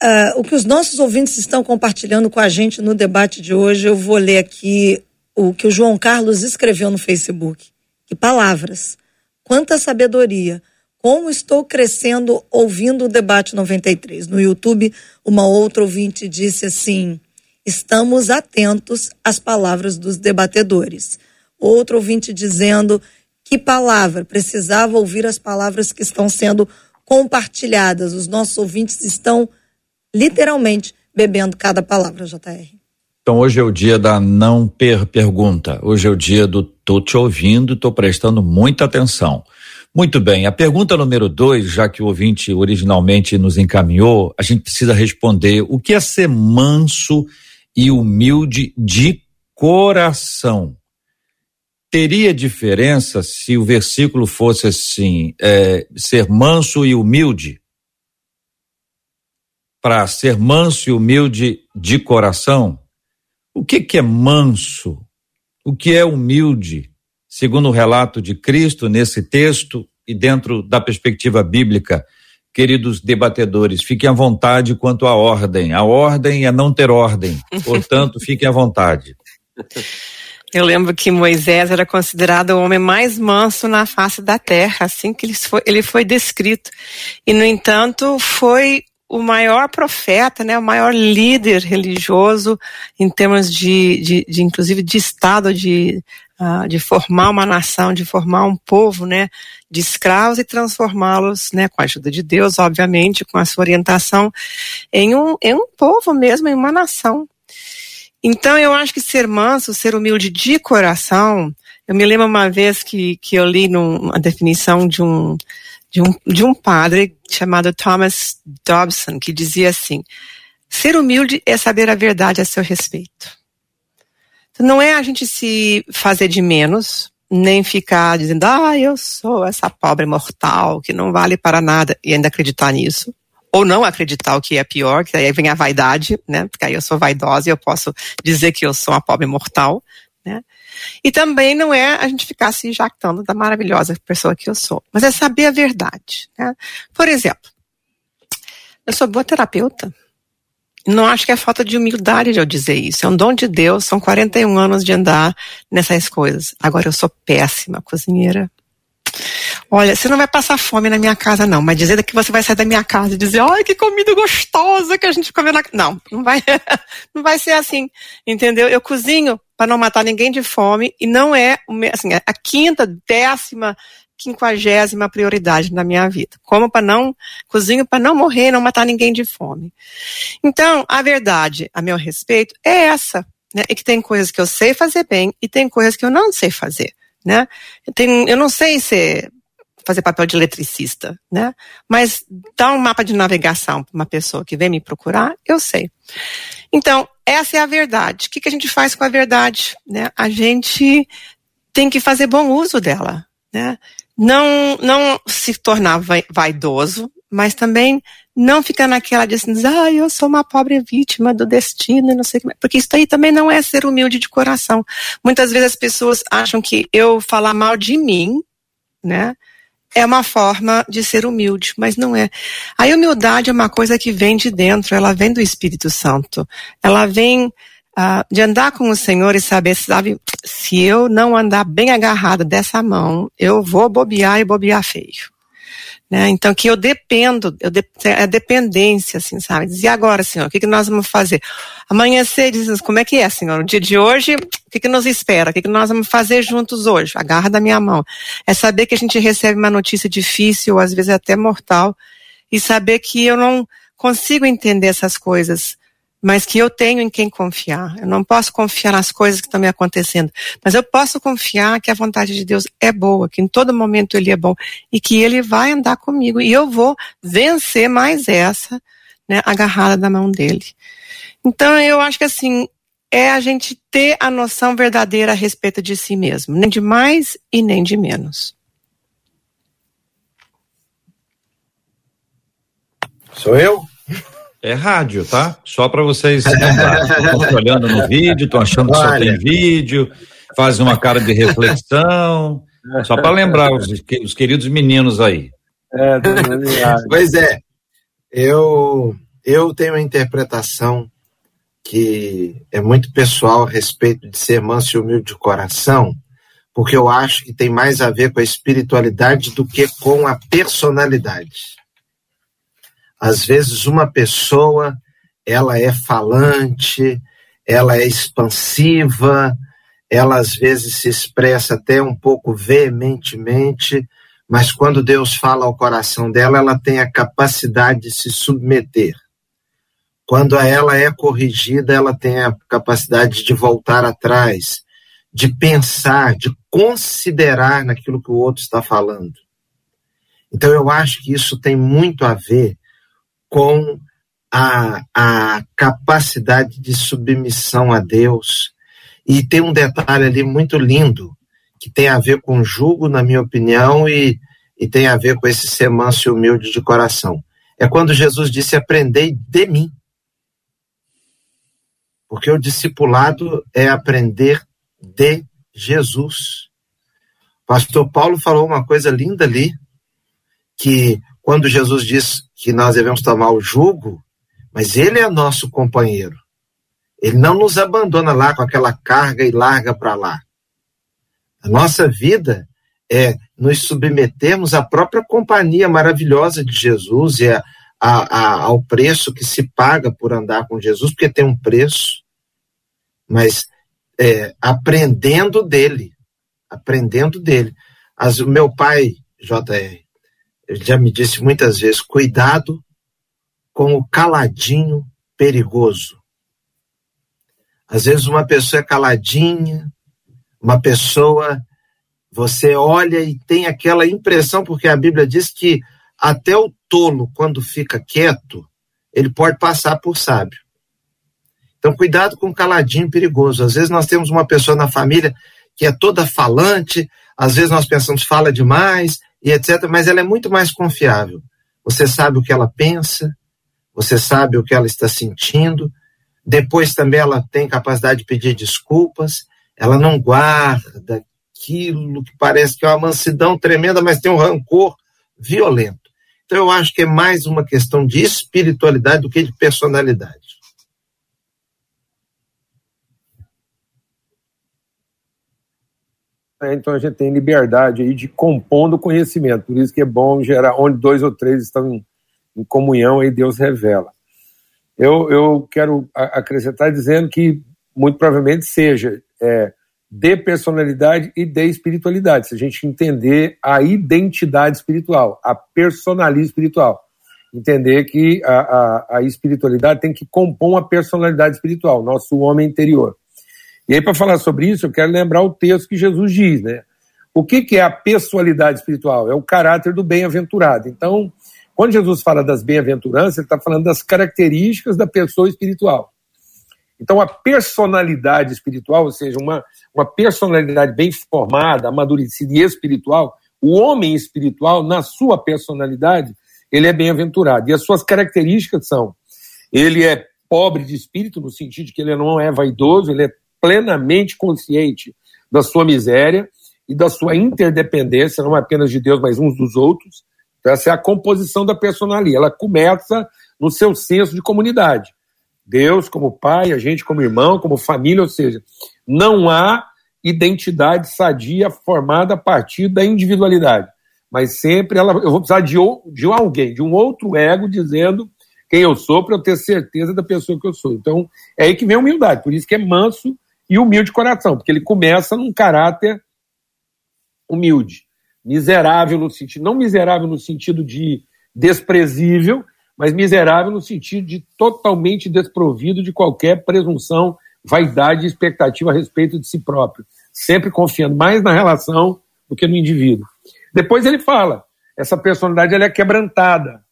Uh, o que os nossos ouvintes estão compartilhando com a gente no debate de hoje, eu vou ler aqui o que o João Carlos escreveu no Facebook. Que palavras, quanta sabedoria, como estou crescendo ouvindo o debate 93. No YouTube, uma outra ouvinte disse assim: estamos atentos às palavras dos debatedores. Outro ouvinte dizendo: que palavra, precisava ouvir as palavras que estão sendo compartilhadas. Os nossos ouvintes estão literalmente bebendo cada palavra, JR. Então hoje é o dia da não per pergunta. Hoje é o dia do tô te ouvindo, tô prestando muita atenção. Muito bem, a pergunta número dois, já que o ouvinte originalmente nos encaminhou, a gente precisa responder o que é ser manso e humilde de coração. Teria diferença se o versículo fosse assim, é, ser manso e humilde? para ser manso e humilde de coração? O que, que é manso? O que é humilde? Segundo o relato de Cristo nesse texto e dentro da perspectiva bíblica, queridos debatedores, fiquem à vontade quanto à ordem. A ordem é não ter ordem, portanto, fiquem à vontade. Eu lembro que Moisés era considerado o homem mais manso na face da terra, assim que ele foi, ele foi descrito. E, no entanto, foi o maior profeta, né, o maior líder religioso em termos de, de, de inclusive de estado, de, de formar uma nação, de formar um povo, né, de escravos e transformá-los, né, com a ajuda de Deus, obviamente, com a sua orientação, em um, em um povo mesmo, em uma nação. Então, eu acho que ser manso, ser humilde de coração, eu me lembro uma vez que, que eu li numa definição de um, de um, de um padre chamado Thomas Dobson, que dizia assim: ser humilde é saber a verdade a seu respeito. Não é a gente se fazer de menos, nem ficar dizendo, ah, eu sou essa pobre mortal que não vale para nada, e ainda acreditar nisso. Ou não acreditar o que é pior, que aí vem a vaidade, né? Porque aí eu sou vaidosa e eu posso dizer que eu sou uma pobre mortal, né? E também não é a gente ficar se jactando da maravilhosa pessoa que eu sou, mas é saber a verdade. Né? Por exemplo, eu sou boa terapeuta. Não acho que é falta de humildade de eu dizer isso. É um dom de Deus, são 41 anos de andar nessas coisas. Agora eu sou péssima cozinheira. Olha, você não vai passar fome na minha casa, não, mas dizer que você vai sair da minha casa e dizer, ai, que comida gostosa que a gente comeu na Não, não vai, não vai ser assim, entendeu? Eu cozinho para não matar ninguém de fome e não é assim, a quinta, décima, quinquagésima prioridade na minha vida. Como para não, cozinho para não morrer, não matar ninguém de fome. Então, a verdade, a meu respeito, é essa, né? É que tem coisas que eu sei fazer bem e tem coisas que eu não sei fazer, né? Eu, tenho, eu não sei ser fazer papel de eletricista, né? Mas dar um mapa de navegação para uma pessoa que vem me procurar, eu sei. Então, essa é a verdade. O que, que a gente faz com a verdade? Né? A gente tem que fazer bom uso dela. Né? Não, não se tornar vaidoso, mas também não ficar naquela de assim, ah, eu sou uma pobre vítima do destino não sei o que. Porque isso aí também não é ser humilde de coração. Muitas vezes as pessoas acham que eu falar mal de mim, né? é uma forma de ser humilde, mas não é. A humildade é uma coisa que vem de dentro, ela vem do Espírito Santo. Ela vem uh, de andar com o Senhor e saber, sabe, se eu não andar bem agarrado dessa mão, eu vou bobear e bobear feio. Né? Então, que eu dependo, eu de, é dependência, assim, sabe? Diz, e agora, Senhor, o que, que nós vamos fazer? Amanhecer, diz, como é que é, Senhor? O dia de hoje, o que, que nos espera? O que, que nós vamos fazer juntos hoje? Agarra da minha mão. É saber que a gente recebe uma notícia difícil, às vezes até mortal, e saber que eu não consigo entender essas coisas mas que eu tenho em quem confiar. Eu não posso confiar nas coisas que estão me acontecendo, mas eu posso confiar que a vontade de Deus é boa, que em todo momento Ele é bom e que Ele vai andar comigo e eu vou vencer mais essa, né, agarrada da mão dele. Então eu acho que assim, é a gente ter a noção verdadeira a respeito de si mesmo, nem de mais e nem de menos. Sou eu? É rádio, tá? Só para vocês Estão olhando no vídeo, estão achando que só tem vídeo, fazem uma cara de reflexão. Só para lembrar os, os, queridos meninos aí. É, pois é, eu, eu tenho uma interpretação que é muito pessoal a respeito de ser manso e humilde de coração, porque eu acho que tem mais a ver com a espiritualidade do que com a personalidade. Às vezes uma pessoa, ela é falante, ela é expansiva, ela às vezes se expressa até um pouco veementemente, mas quando Deus fala ao coração dela, ela tem a capacidade de se submeter. Quando ela é corrigida, ela tem a capacidade de voltar atrás, de pensar, de considerar naquilo que o outro está falando. Então, eu acho que isso tem muito a ver com a, a capacidade de submissão a Deus. E tem um detalhe ali muito lindo, que tem a ver com jugo, na minha opinião, e, e tem a ver com esse ser manso e humilde de coração. É quando Jesus disse: Aprendei de mim. Porque o discipulado é aprender de Jesus. Pastor Paulo falou uma coisa linda ali, que quando Jesus diz que nós devemos tomar o jugo, mas ele é nosso companheiro. Ele não nos abandona lá com aquela carga e larga para lá. A nossa vida é nos submetermos à própria companhia maravilhosa de Jesus e a, a, a, ao preço que se paga por andar com Jesus, porque tem um preço, mas é, aprendendo dele, aprendendo dele. As, o meu pai, JR, já me disse muitas vezes: cuidado com o caladinho perigoso. Às vezes uma pessoa é caladinha, uma pessoa você olha e tem aquela impressão, porque a Bíblia diz que até o tolo, quando fica quieto, ele pode passar por sábio. Então, cuidado com o caladinho perigoso. Às vezes nós temos uma pessoa na família que é toda falante, às vezes nós pensamos fala demais e etc, mas ela é muito mais confiável. Você sabe o que ela pensa, você sabe o que ela está sentindo. Depois também ela tem capacidade de pedir desculpas, ela não guarda aquilo que parece que é uma mansidão tremenda, mas tem um rancor violento. Então eu acho que é mais uma questão de espiritualidade do que de personalidade. Né? Então a gente tem liberdade aí de compondo conhecimento. Por isso que é bom gerar onde dois ou três estão em, em comunhão, aí Deus revela. Eu, eu quero acrescentar dizendo que muito provavelmente seja é, de personalidade e de espiritualidade. Se a gente entender a identidade espiritual, a personalidade espiritual. Entender que a, a, a espiritualidade tem que compor uma personalidade espiritual, nosso homem interior. E aí, para falar sobre isso, eu quero lembrar o texto que Jesus diz, né? O que, que é a pessoalidade espiritual? É o caráter do bem-aventurado. Então, quando Jesus fala das bem-aventuranças, ele está falando das características da pessoa espiritual. Então, a personalidade espiritual, ou seja, uma, uma personalidade bem formada, amadurecida e espiritual, o homem espiritual, na sua personalidade, ele é bem-aventurado. E as suas características são: ele é pobre de espírito, no sentido de que ele não é vaidoso, ele é plenamente consciente da sua miséria e da sua interdependência, não apenas de Deus, mas uns dos outros. Então, essa é a composição da personalidade. Ela começa no seu senso de comunidade. Deus como pai, a gente como irmão, como família, ou seja, não há identidade sadia formada a partir da individualidade, mas sempre ela, eu vou precisar de, de alguém, de um outro ego dizendo quem eu sou para eu ter certeza da pessoa que eu sou. Então, é aí que vem a humildade, por isso que é manso e humilde de coração, porque ele começa num caráter humilde, miserável no sentido, não miserável no sentido de desprezível, mas miserável no sentido de totalmente desprovido de qualquer presunção, vaidade e expectativa a respeito de si próprio, sempre confiando mais na relação do que no indivíduo. Depois ele fala, essa personalidade ela é quebrantada,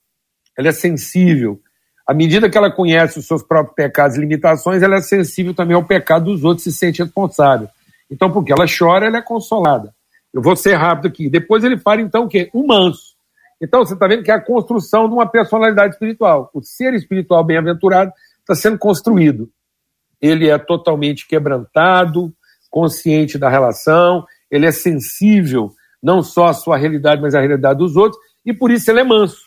ela é sensível, À medida que ela conhece os seus próprios pecados e limitações, ela é sensível também ao pecado dos outros e se sente responsável. Então, porque ela chora, ela é consolada. Eu vou ser rápido aqui. Depois ele fala, então, o quê? Um manso. Então, você está vendo que é a construção de uma personalidade espiritual. O ser espiritual bem-aventurado está sendo construído. Ele é totalmente quebrantado, consciente da relação, ele é sensível não só à sua realidade, mas à realidade dos outros, e por isso ele é manso.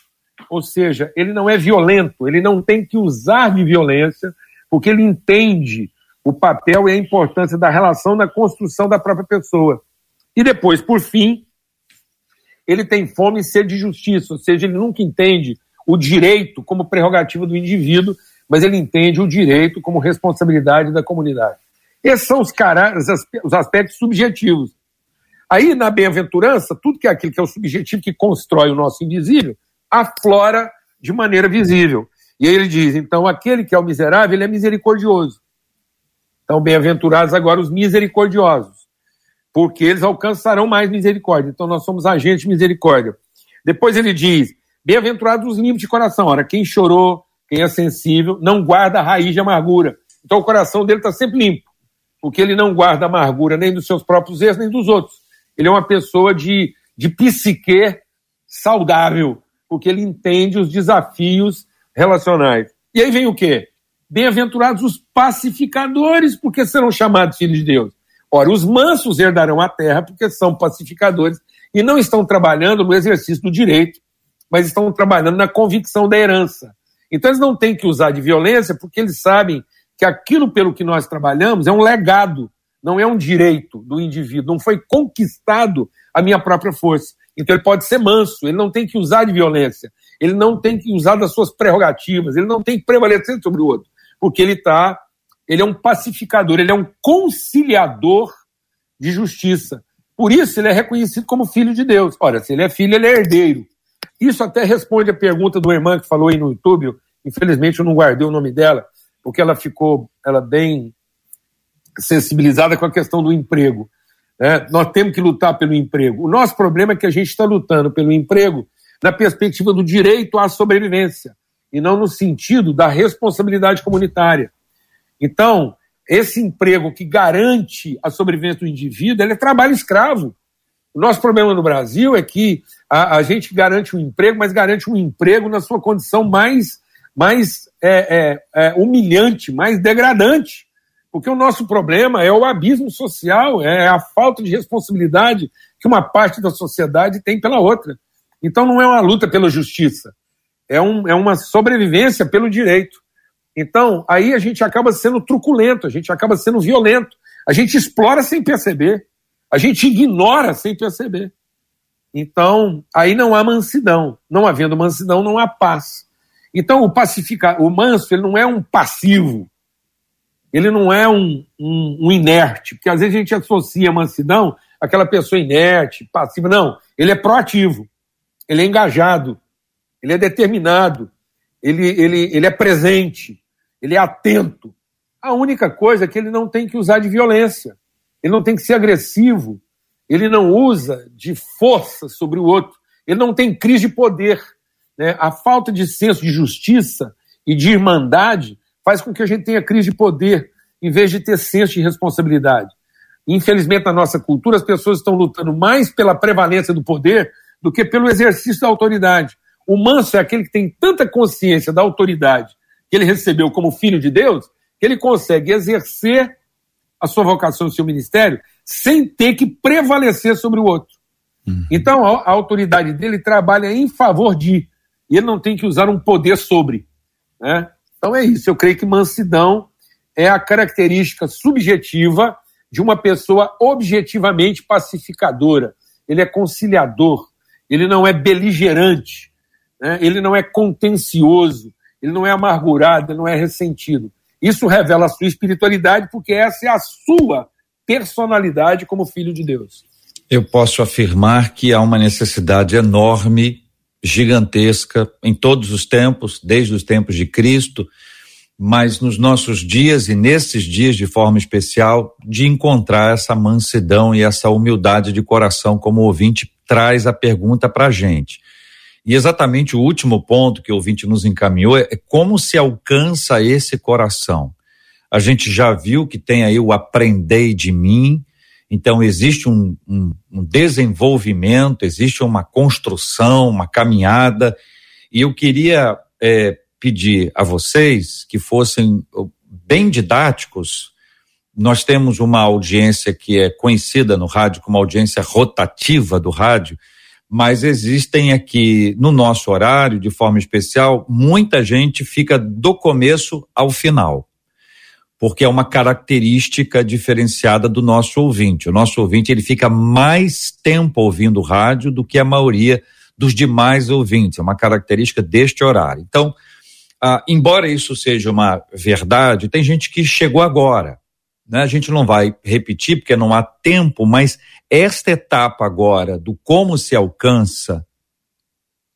Ou seja, ele não é violento, ele não tem que usar de violência, porque ele entende o papel e a importância da relação na construção da própria pessoa. E depois, por fim, ele tem fome e sede de justiça, ou seja, ele nunca entende o direito como prerrogativa do indivíduo, mas ele entende o direito como responsabilidade da comunidade. Esses são os, os aspectos subjetivos. Aí, na bem-aventurança, tudo que é aquilo que é o subjetivo que constrói o nosso invisível, aflora de maneira visível. E aí ele diz: então, aquele que é o miserável, ele é misericordioso. Então, bem-aventurados agora os misericordiosos, porque eles alcançarão mais misericórdia. Então, nós somos agentes de misericórdia. Depois ele diz: bem-aventurados os limpos de coração. Ora, quem chorou, quem é sensível, não guarda raiz de amargura. Então, o coração dele está sempre limpo, porque ele não guarda amargura nem dos seus próprios erros, nem dos outros. Ele é uma pessoa de, de psique saudável, porque ele entende os desafios relacionais. E aí vem o quê? Bem-aventurados os pacificadores, porque serão chamados filhos de Deus. Ora, os mansos herdarão a terra, porque são pacificadores e não estão trabalhando no exercício do direito, mas estão trabalhando na convicção da herança. Então, eles não têm que usar de violência, porque eles sabem que aquilo pelo que nós trabalhamos é um legado, não é um direito do indivíduo, não foi conquistado a minha própria força. Então ele pode ser manso, ele não tem que usar de violência, ele não tem que usar das suas prerrogativas, ele não tem que prevalecer sobre o outro, porque ele está, ele é um pacificador, ele é um conciliador de justiça. Por isso ele é reconhecido como filho de Deus. Ora, se ele é filho, ele é herdeiro. Isso até responde a pergunta do irmã que falou aí no YouTube. Infelizmente eu não guardei o nome dela, porque ela ficou, ela bem sensibilizada com a questão do emprego. É, nós temos que lutar pelo emprego. O nosso problema é que a gente está lutando pelo emprego na perspectiva do direito à sobrevivência e não no sentido da responsabilidade comunitária. Então, esse emprego que garante a sobrevivência do indivíduo, ele é trabalho escravo. O nosso problema no Brasil é que a, a gente garante um emprego, mas garante um emprego na sua condição mais, mais é, é, é humilhante, mais degradante. Porque o nosso problema é o abismo social, é a falta de responsabilidade que uma parte da sociedade tem pela outra. Então não é uma luta pela justiça, é, um, é uma sobrevivência pelo direito. Então aí a gente acaba sendo truculento, a gente acaba sendo violento, a gente explora sem perceber, a gente ignora sem perceber. Então aí não há mansidão, não havendo mansidão não há paz. Então o pacificar, o manso ele não é um passivo, ele não é um, um, um, inerte, porque às vezes a gente associa mansidão àquela pessoa inerte, passiva. Não, ele é proativo, ele é engajado, ele é determinado, ele, ele, ele é presente, ele é atento. A única coisa é que ele não tem que usar de violência, ele não tem que ser agressivo, ele não usa de força sobre o outro, ele não tem crise de poder. Né? A falta de senso de justiça e de irmandade faz com que a gente tenha crise de poder, em vez de ter senso de responsabilidade. Infelizmente, na nossa cultura, as pessoas estão lutando mais pela prevalência do poder do que pelo exercício da autoridade. O manso é aquele que tem tanta consciência da autoridade que ele recebeu como filho de Deus, que ele consegue exercer a sua vocação, o seu ministério, sem ter que prevalecer sobre o outro. Uhum. Então, a, a, autoridade dele trabalha em favor de, e ele não tem que usar um poder sobre. Né? Então é isso. Eu creio que mansidão é a característica subjetiva de uma pessoa objetivamente pacificadora. Ele é conciliador, ele não é beligerante, né? ele não é contencioso, ele não é amargurado, ele não é ressentido. Isso revela a sua espiritualidade, porque essa é a sua personalidade como filho de Deus. Eu posso afirmar que há uma necessidade enorme gigantesca em todos os tempos, desde os tempos de Cristo, mas nos nossos dias e nesses dias de forma especial, de encontrar essa mansidão e essa humildade de coração, como o ouvinte traz a pergunta para a gente. E exatamente o último ponto que o ouvinte nos encaminhou é como se alcança esse coração. A gente já viu que tem aí o aprendei de mim, então existe um, um, um desenvolvimento, existe uma construção, uma caminhada, e eu queria é, pedir a vocês que fossem bem didáticos. Nós temos uma audiência que é conhecida no rádio como audiência rotativa do rádio, mas existem aqui no nosso horário, de forma especial, muita gente fica do começo ao final, porque é uma característica diferenciada do nosso ouvinte. O nosso ouvinte ele fica mais tempo ouvindo rádio do que a maioria dos demais ouvintes, é uma característica deste horário. Então, ah, embora isso seja uma verdade, tem gente que chegou agora. Né? A gente não vai repetir porque não há tempo, mas esta etapa agora do como se alcança,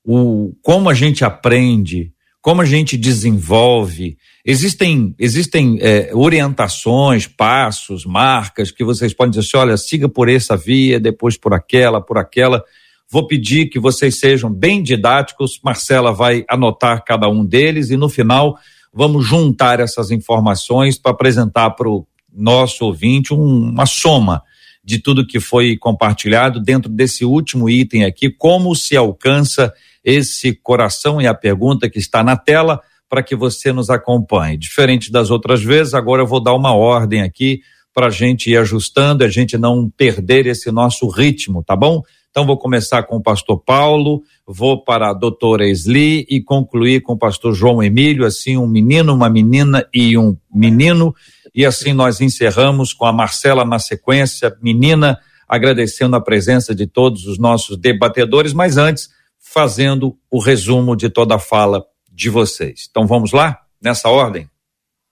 o como a gente aprende, como a gente desenvolve, existem existem é, orientações, passos, marcas que vocês podem dizer assim, olha, siga por essa via, depois por aquela, por aquela. Vou pedir que vocês sejam bem didáticos. Marcela vai anotar cada um deles e no final vamos juntar essas informações para apresentar para o nosso ouvinte um, uma soma de tudo que foi compartilhado dentro desse último item aqui, como se alcança esse coração e a pergunta que está na tela para que você nos acompanhe. Diferente das outras vezes, agora eu vou dar uma ordem aqui para a gente ir ajustando, a gente não perder esse nosso ritmo, tá bom? Então vou começar com o pastor Paulo, vou para a doutora Esli e concluir com o pastor João Emílio, assim um menino, uma menina e um menino e assim nós encerramos com a Marcela na sequência, menina, agradecendo a presença de todos os nossos debatedores, mas antes, fazendo o resumo de toda a fala de vocês. Então vamos lá, nessa ordem?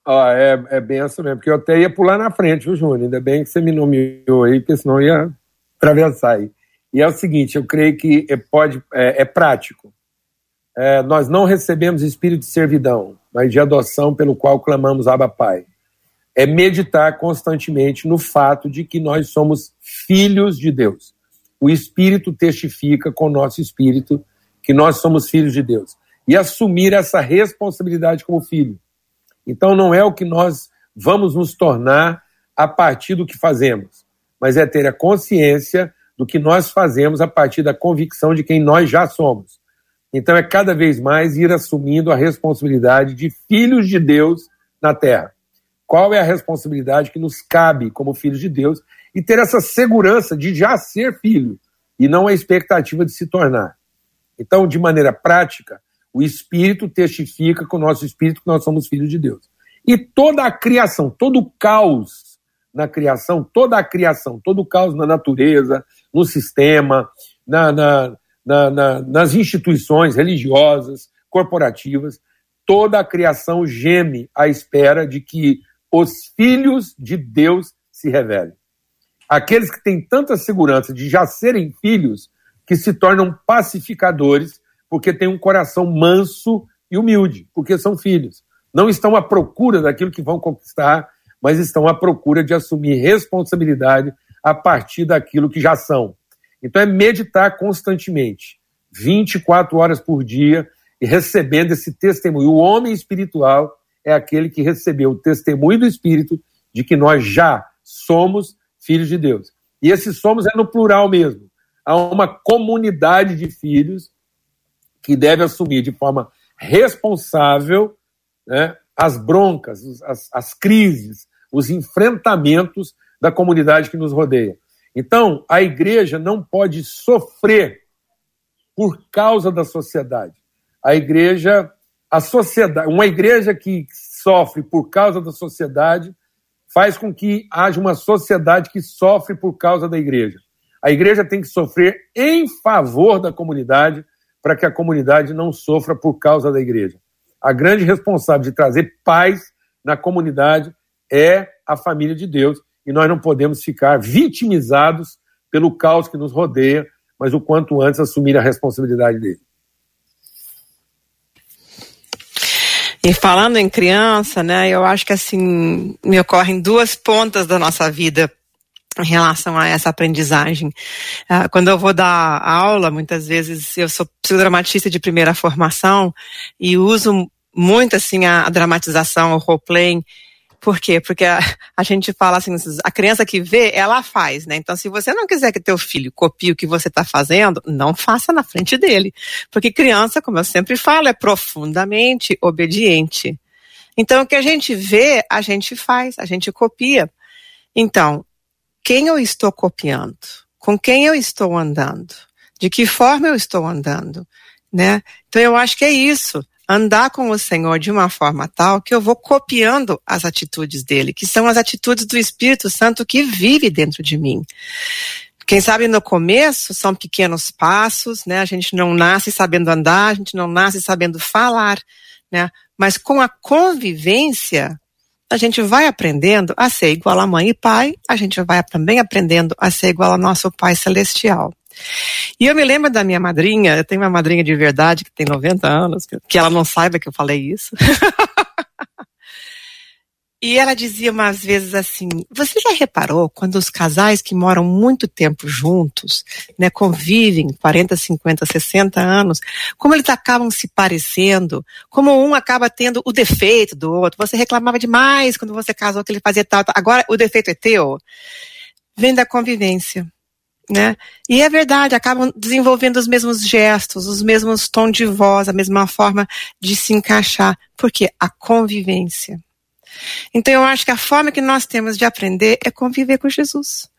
Ah, é, é mesmo, porque eu até ia pular na frente, viu, Júnior? Ainda bem que você me nomeou aí, porque senão ia atravessar aí. E é o seguinte, eu creio que é, pode, é, é prático. É, nós não recebemos espírito de servidão, mas de adoção pelo qual clamamos Abba Pai é meditar constantemente no fato de que nós somos filhos de Deus. O Espírito testifica com o nosso espírito que nós somos filhos de Deus. E assumir essa responsabilidade como filho. Então não é o que nós vamos nos tornar a partir do que fazemos, mas é ter a consciência do que nós fazemos a partir da convicção de quem nós já somos. Então é cada vez mais ir assumindo a responsabilidade de filhos de Deus na terra qual é a responsabilidade que nos cabe como filhos de Deus e ter essa segurança de já ser filho e não a expectativa de se tornar. Então, de maneira prática, o Espírito testifica com o nosso Espírito que nós somos filhos de Deus. E toda a criação, todo o caos na criação, toda a criação, todo o caos na natureza, no sistema, na, na, na, nas instituições religiosas, corporativas, toda a criação geme à espera de que os filhos de Deus se revelem. Aqueles que têm tanta segurança de já serem filhos, que se tornam pacificadores, porque têm um coração manso e humilde, porque são filhos. Não estão à procura daquilo que vão conquistar, mas estão à procura de assumir responsabilidade a partir daquilo que já são. Então é meditar constantemente, 24 horas por dia, e recebendo esse testemunho. O homem espiritual é aquele que recebeu o testemunho do Espírito de que nós já somos filhos de Deus. E esse somos é no plural mesmo. Há uma comunidade de filhos que deve assumir de forma responsável né, as broncas, as, as crises, os enfrentamentos da comunidade que nos rodeia. Então, a igreja não pode sofrer por causa da sociedade. A igreja a sociedade, uma igreja que sofre por causa da sociedade faz com que haja uma sociedade que sofre por causa da igreja. A igreja tem que sofrer em favor da comunidade para que a comunidade não sofra por causa da igreja. A grande responsável de trazer paz na comunidade é a família de Deus e nós não podemos ficar vitimizados pelo caos que nos rodeia, mas o quanto antes assumir a responsabilidade dele. E falando em criança, né, eu acho que assim, me ocorrem duas pontas da nossa vida em relação a essa aprendizagem. Uh, quando eu vou dar aula, muitas vezes eu sou psicodramatista de primeira formação e uso muito assim a, a dramatização, o role-playing. Por quê? Porque a, a, gente fala assim, a criança que vê, ela faz, né? Então, se você não quiser que teu filho copie o que você está fazendo, não faça na frente dele. Porque criança, como eu sempre falo, é profundamente obediente. Então, o que a gente vê, a gente faz, a gente copia. Então, quem eu estou copiando? Com quem eu estou andando? De que forma eu estou andando? Né? Então, eu acho que é isso andar com o Senhor de uma forma tal que eu vou copiando as atitudes dele, que são as atitudes do Espírito Santo que vive dentro de mim. Quem sabe no começo são pequenos passos, né? A gente não nasce sabendo andar, a gente não nasce sabendo falar, né? Mas com a convivência, a gente vai aprendendo a ser igual a mãe e pai, a gente vai também aprendendo a ser igual ao nosso Pai Celestial. E eu me lembro da minha madrinha, eu tenho uma madrinha de verdade que tem 90 anos, que ela não saiba que eu falei isso. e ela dizia umas vezes assim: Você já reparou quando os casais que moram muito tempo juntos, né, convivem 40, 50, 60 anos, como eles acabam se parecendo, como um acaba tendo o defeito do outro. Você reclamava demais quando você casou que ele fazia tal, tal. agora o defeito é teu. Vem da convivência né? E é verdade, acabam desenvolvendo os mesmos gestos, os mesmos tons de voz, a mesma forma de se encaixar, porque a convivência. Então eu acho que a forma que nós temos de aprender é conviver com Jesus.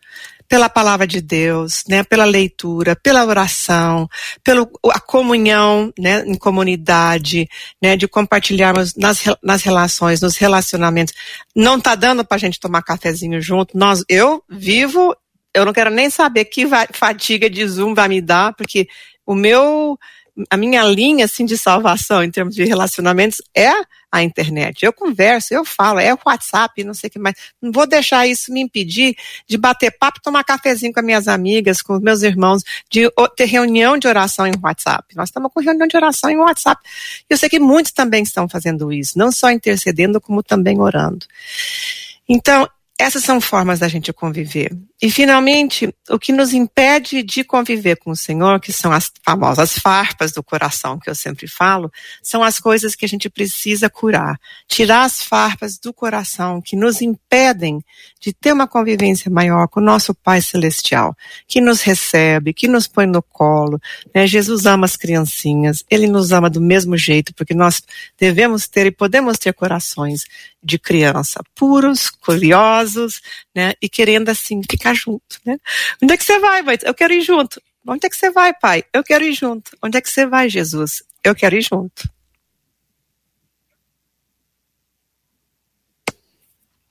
Pela palavra de Deus, né, pela leitura, pela oração, pela a comunhão, né, em comunidade, né, de compartilharmos nas, nas relações, nos relacionamentos. Não tá dando pra gente tomar cafezinho junto. Nós, eu vivo eu não quero nem saber que fadiga de Zoom vai me dar, porque o meu, a minha linha assim de salvação em termos de relacionamentos é a internet. Eu converso, eu falo, é o WhatsApp, não sei o que mais. Não vou deixar isso me impedir de bater papo, tomar cafezinho com as minhas amigas, com os meus irmãos, de ter reunião de oração em WhatsApp. Nós estamos com reunião de oração em WhatsApp. Eu sei que muitos também estão fazendo isso, não só intercedendo, como também orando. Então, essas são formas da gente conviver. E, finalmente, o que nos impede de conviver com o Senhor, que são as famosas farpas do coração, que eu sempre falo, são as coisas que a gente precisa curar. Tirar as farpas do coração que nos impedem de ter uma convivência maior com o nosso Pai Celestial, que nos recebe, que nos põe no colo. Né? Jesus ama as criancinhas, Ele nos ama do mesmo jeito, porque nós devemos ter e podemos ter corações de criança puros, curiosos, né? E querendo assim ficar junto, né? Onde é que você vai, mãe? Eu quero ir junto. Onde é que você vai, pai? Eu quero ir junto. Onde é que você vai, Jesus? Eu quero ir junto.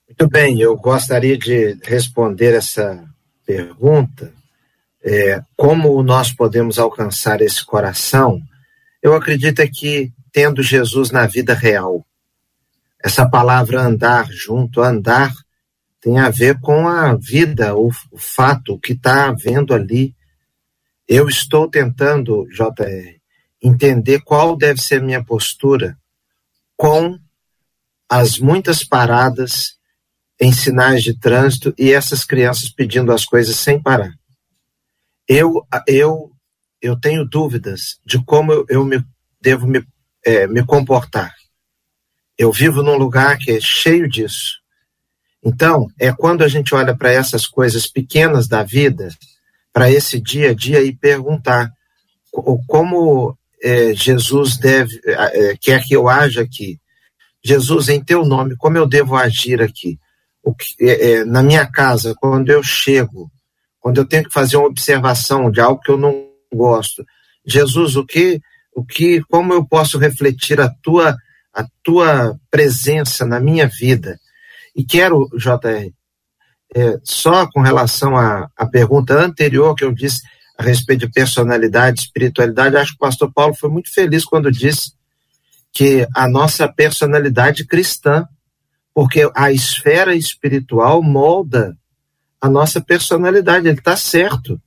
Muito bem, eu gostaria de responder essa pergunta. É, como nós podemos alcançar esse coração? Eu acredito que tendo Jesus na vida real. Essa palavra andar junto, andar tem a ver com a vida, o, o fato, o que está havendo ali. Eu estou tentando, JR, entender qual deve ser minha postura com as muitas paradas em sinais de trânsito e essas crianças pedindo as coisas sem parar. Eu, eu, eu tenho dúvidas de como eu, eu me, devo me, é, me comportar. Eu vivo num lugar que é cheio disso. Então, é quando a gente olha para essas coisas pequenas da vida, para esse dia a dia e perguntar como é, Jesus deve é, quer que eu haja aqui. Jesus, em teu nome, como eu devo agir aqui? Que, é, é, na minha casa, quando eu chego, quando eu tenho que fazer uma observação de algo que eu não gosto, Jesus, o que, o que, como eu posso refletir a tua, a tua presença na minha vida? E quero, JR, é, só com relação à, à pergunta anterior que eu disse a respeito de personalidade, espiritualidade, acho que o pastor Paulo foi muito feliz quando disse que a nossa personalidade cristã, porque a esfera espiritual molda a nossa personalidade, ele está certo.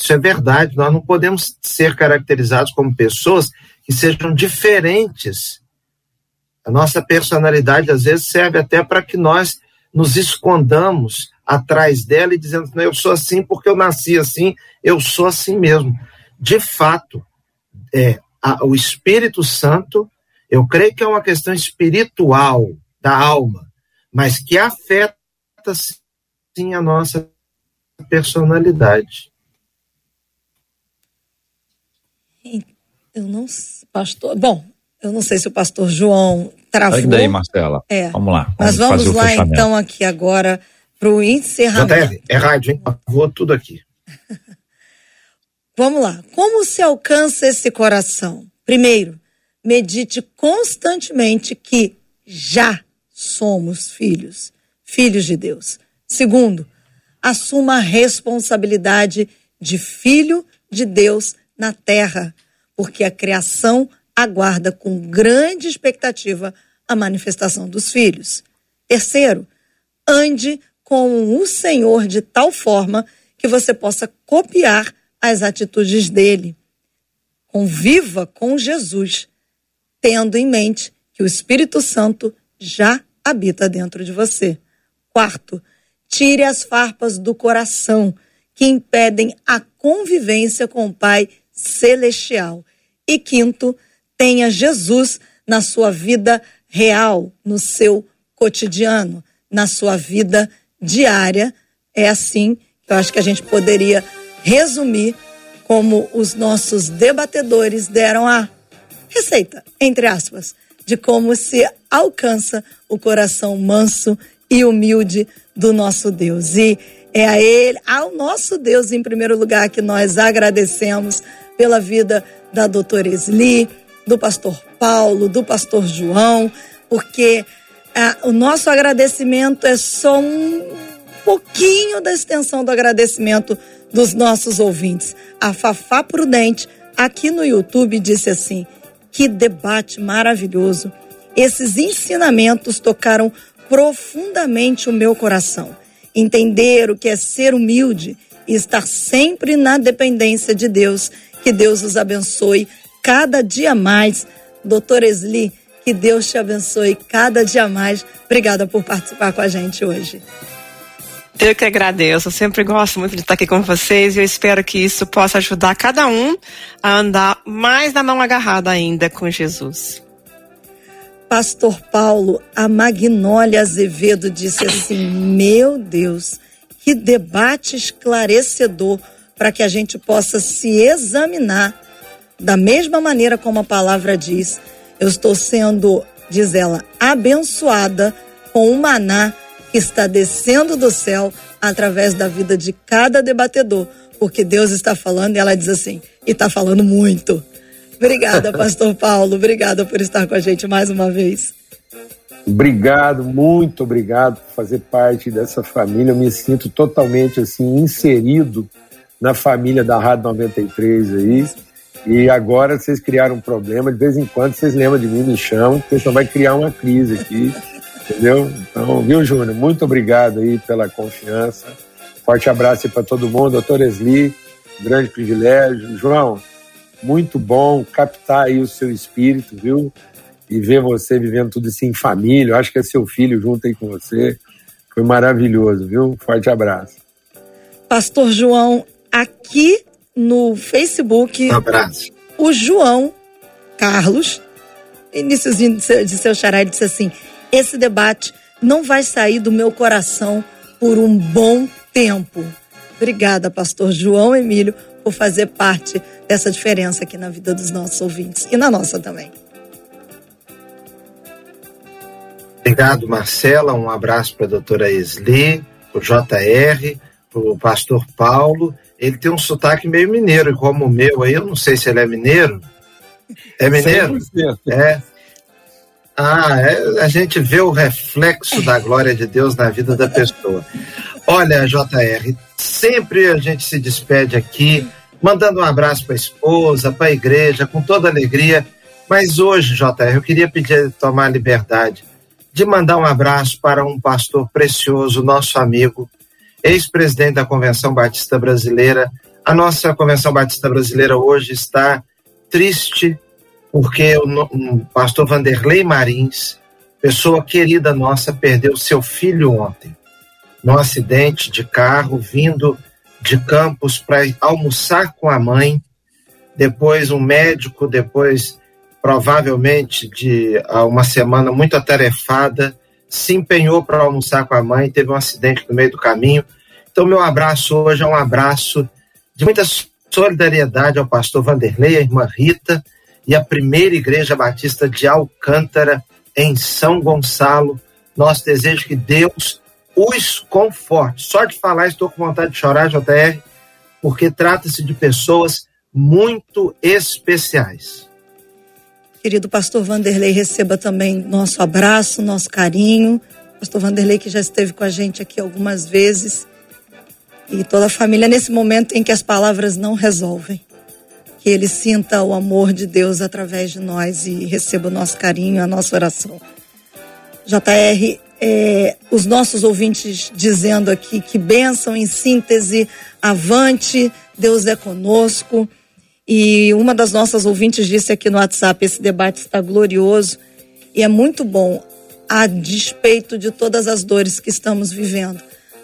Isso é verdade, nós não podemos ser caracterizados como pessoas que sejam diferentes a nossa personalidade, às vezes, serve até para que nós nos escondamos atrás dela e dizendo: eu sou assim porque eu nasci assim, eu sou assim mesmo. De fato, é, a, o Espírito Santo, eu creio que é uma questão espiritual da alma, mas que afeta sim a nossa personalidade. Eu não, pastor. Bom, eu não sei se o pastor João travou. Sai daí, Marcela. É. Vamos lá. Vamos Mas vamos lá então aqui agora para o encerramento. JR, é rádio, hein? Vou tudo aqui. vamos lá. Como se alcança esse coração? Primeiro, medite constantemente que já somos filhos, filhos de Deus. Segundo, assuma a responsabilidade de filho de Deus na terra, porque a criação aguarda com grande expectativa a manifestação dos filhos. Terceiro, ande com o Senhor de tal forma que você possa copiar as atitudes dele. Conviva com Jesus, tendo em mente que o Espírito Santo já habita dentro de você. Quarto, tire as farpas do coração que impedem a convivência com o Pai Celestial. E quinto, tenha Jesus na sua vida real, no seu cotidiano, na sua vida diária. É assim que eu acho que a gente poderia resumir como os nossos debatedores deram a receita, entre aspas, de como se alcança o coração manso e humilde do nosso Deus. E é a Ele, ao nosso Deus, em primeiro lugar, que nós agradecemos pela vida da doutora Esli, do pastor Paulo, do pastor João, porque ah, o nosso agradecimento é só um pouquinho da extensão do agradecimento dos nossos ouvintes. A Fafá Prudente, aqui no YouTube, disse assim: que debate maravilhoso. Esses ensinamentos tocaram profundamente o meu coração. Entender o que é ser humilde e estar sempre na dependência de Deus. Que Deus os abençoe cada dia mais. Doutor Esli, que Deus te abençoe cada dia mais. Obrigada por participar com a gente hoje. Eu que agradeço. Eu sempre gosto muito de estar aqui com vocês e eu espero que isso possa ajudar cada um a andar mais na mão agarrada ainda com Jesus. Pastor Paulo, a Magnólia Azevedo disse assim: Meu Deus, que debate esclarecedor para que a gente possa se examinar da mesma maneira como a palavra diz, eu estou sendo, diz ela, abençoada com o maná que está descendo do céu através da vida de cada debatedor, porque Deus está falando e ela diz assim, e está falando muito. Obrigada, Pastor Paulo, obrigada por estar com a gente mais uma vez. Obrigado, muito obrigado por fazer parte dessa família. Eu me sinto totalmente assim inserido na família da Rádio 93 aí. E agora vocês criaram um problema, de vez em quando vocês lembram de mim, me chamam, porque senão vai criar uma crise aqui, entendeu? Então, viu, Júnior? Muito obrigado aí pela confiança. Forte abraço aí para todo mundo. Doutor Esli, grande privilégio. João, muito bom captar aí o seu espírito, viu? E ver você vivendo tudo isso em família. Eu acho que é seu filho junto aí com você. Foi maravilhoso, viu? Forte abraço. Pastor João, aqui no Facebook. Um abraço. O João Carlos, iníciozinho de seu, de seu xará, disse assim: esse debate não vai sair do meu coração por um bom tempo. Obrigada, pastor João Emílio, por fazer parte dessa diferença aqui na vida dos nossos ouvintes e na nossa também. Obrigado, Marcela. Um abraço para a doutora Esli, para o JR, para o pastor Paulo ele tem um sotaque meio mineiro, como o meu aí, eu não sei se ele é mineiro. É mineiro? 100%. É. Ah, é, a gente vê o reflexo da glória de Deus na vida da pessoa. Olha, JR, sempre a gente se despede aqui, mandando um abraço para a esposa, para a igreja, com toda alegria. Mas hoje, JR, eu queria pedir tomar liberdade de mandar um abraço para um pastor precioso, nosso amigo, ex-presidente da Convenção Batista Brasileira. A nossa Convenção Batista Brasileira hoje está triste porque o, pastor Vanderlei Marins, pessoa querida nossa, perdeu seu filho ontem. num acidente de carro, vindo de Campos para almoçar com a mãe. Depois, um médico, depois, provavelmente, de uma semana muito atarefada, se empenhou para almoçar com a mãe, teve um acidente no meio do caminho. Então, meu abraço hoje é um abraço de muita solidariedade ao pastor Vanderlei, à irmã Rita e à primeira Igreja Batista de Alcântara, em São Gonçalo. Nosso desejo que Deus os conforte. Só de falar, estou com vontade de chorar, JR, porque trata-se de pessoas muito especiais. Querido pastor Vanderlei, receba também nosso abraço, nosso carinho. Pastor Vanderlei, que já esteve com a gente aqui algumas vezes. E toda a família, nesse momento em que as palavras não resolvem. Que ele sinta o amor de Deus através de nós e receba o nosso carinho, a nossa oração. JR, é, os nossos ouvintes dizendo aqui que bênção em síntese, avante, Deus é conosco. E uma das nossas ouvintes disse aqui no WhatsApp: esse debate está glorioso e é muito bom, a despeito de todas as dores que estamos vivendo.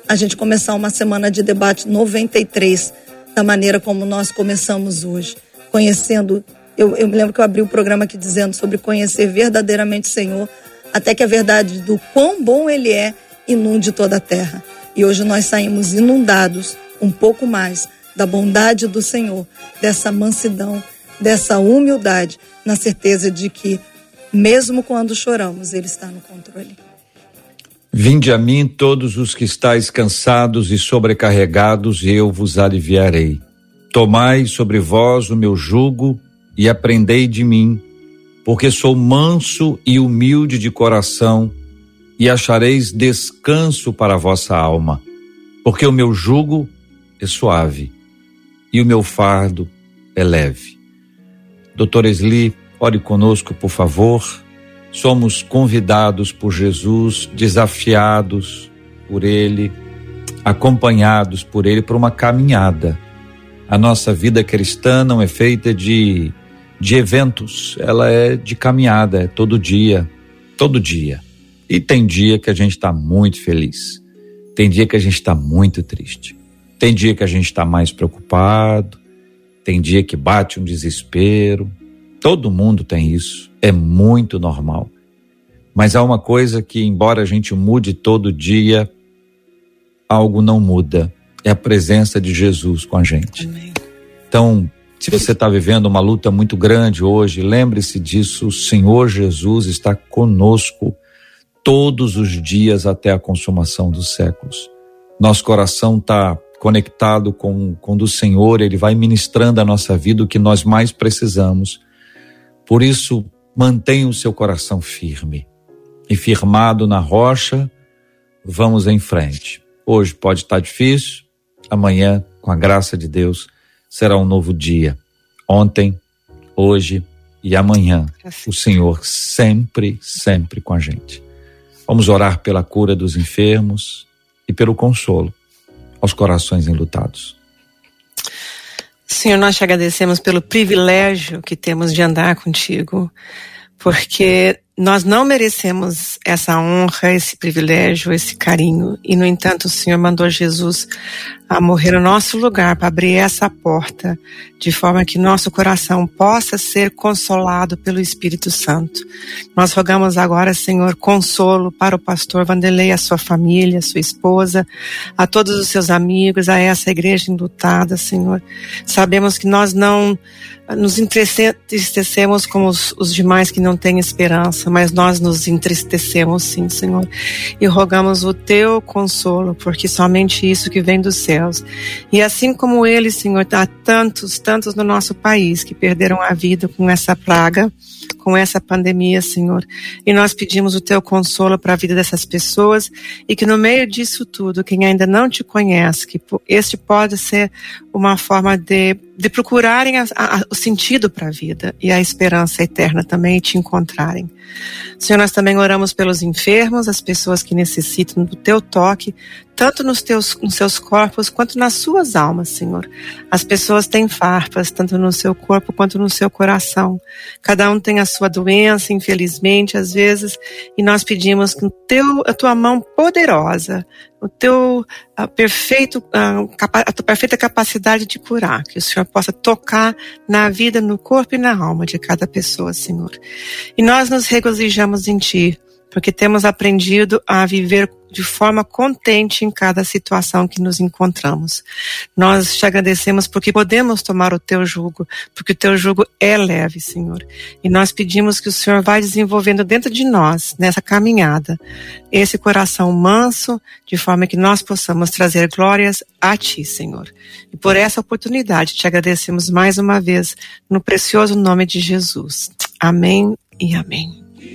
A gente começar uma semana de debate 93, da maneira como nós começamos hoje, conhecendo. Eu, eu me lembro que eu abri o programa aqui dizendo sobre conhecer verdadeiramente o Senhor até que a verdade do quão bom Ele é inunde toda a terra. E hoje nós saímos inundados um pouco mais da bondade do Senhor, dessa mansidão, dessa humildade, na certeza de que, mesmo quando choramos, Ele está no controle. Vinde a mim todos os que estáis cansados e sobrecarregados, e eu vos aliviarei. Tomai sobre vós o meu jugo e aprendei de mim porque sou manso e humilde de coração, e achareis descanso para a vossa alma, porque o meu jugo é suave e o meu fardo é leve. Doutor Esli, ore conosco, por favor. Somos convidados por Jesus, desafiados por Ele, acompanhados por Ele para uma caminhada. A nossa vida cristã não é feita de de eventos, ela é de caminhada, é todo dia, todo dia. E tem dia que a gente está muito feliz, tem dia que a gente está muito triste, tem dia que a gente está mais preocupado, tem dia que bate um desespero. Todo mundo tem isso, é muito normal. Mas há uma coisa que, embora a gente mude todo dia, algo não muda: é a presença de Jesus com a gente. Amém. Então, se você está vivendo uma luta muito grande hoje, lembre-se disso: o Senhor Jesus está conosco todos os dias até a consumação dos séculos. Nosso coração está conectado com, com do Senhor, Ele vai ministrando a nossa vida o que nós mais precisamos. Por isso, mantenha o seu coração firme e firmado na rocha, vamos em frente. Hoje pode estar difícil, amanhã, com a graça de Deus, será um novo dia. Ontem, hoje e amanhã, o Senhor sempre, sempre com a gente. Vamos orar pela cura dos enfermos e pelo consolo aos corações enlutados. Senhor, nós te agradecemos pelo privilégio que temos de andar contigo, porque nós não merecemos essa honra, esse privilégio, esse carinho. E, no entanto, o Senhor mandou Jesus a morrer no nosso lugar para abrir essa porta, de forma que nosso coração possa ser consolado pelo Espírito Santo. Nós rogamos agora, Senhor, consolo para o pastor Vanderlei, a sua família, a sua esposa, a todos os seus amigos, a essa igreja enlutada, Senhor. Sabemos que nós não nos entristecemos como os, os demais que não têm esperança, mas nós nos entristecemos sim, Senhor. E rogamos o teu consolo, porque somente isso que vem do céu céus. E assim como ele, Senhor, há tantos, tantos no nosso país que perderam a vida com essa praga, com essa pandemia, Senhor. E nós pedimos o teu consolo para a vida dessas pessoas e que no meio disso tudo, quem ainda não te conhece, que este pode ser uma forma de, de procurarem a, a, o sentido para a vida e a esperança eterna também e te encontrarem. Senhor, nós também oramos pelos enfermos, as pessoas que necessitam do teu toque, tanto nos, teus, nos seus corpos quanto nas suas almas, Senhor. As pessoas têm farpas, tanto no seu corpo quanto no seu coração. Cada um tem a sua doença, infelizmente, às vezes, e nós pedimos que teu, a tua mão poderosa, o teu uh, perfeito, uh, a tua perfeita capacidade de curar, que o Senhor possa tocar na vida, no corpo e na alma de cada pessoa, Senhor. E nós nos regozijamos em Ti, porque temos aprendido a viver de forma contente em cada situação que nos encontramos. Nós te agradecemos porque podemos tomar o teu jugo, porque o teu jugo é leve, Senhor. E nós pedimos que o Senhor vá desenvolvendo dentro de nós, nessa caminhada, esse coração manso, de forma que nós possamos trazer glórias a ti, Senhor. E por essa oportunidade te agradecemos mais uma vez, no precioso nome de Jesus. Amém e amém.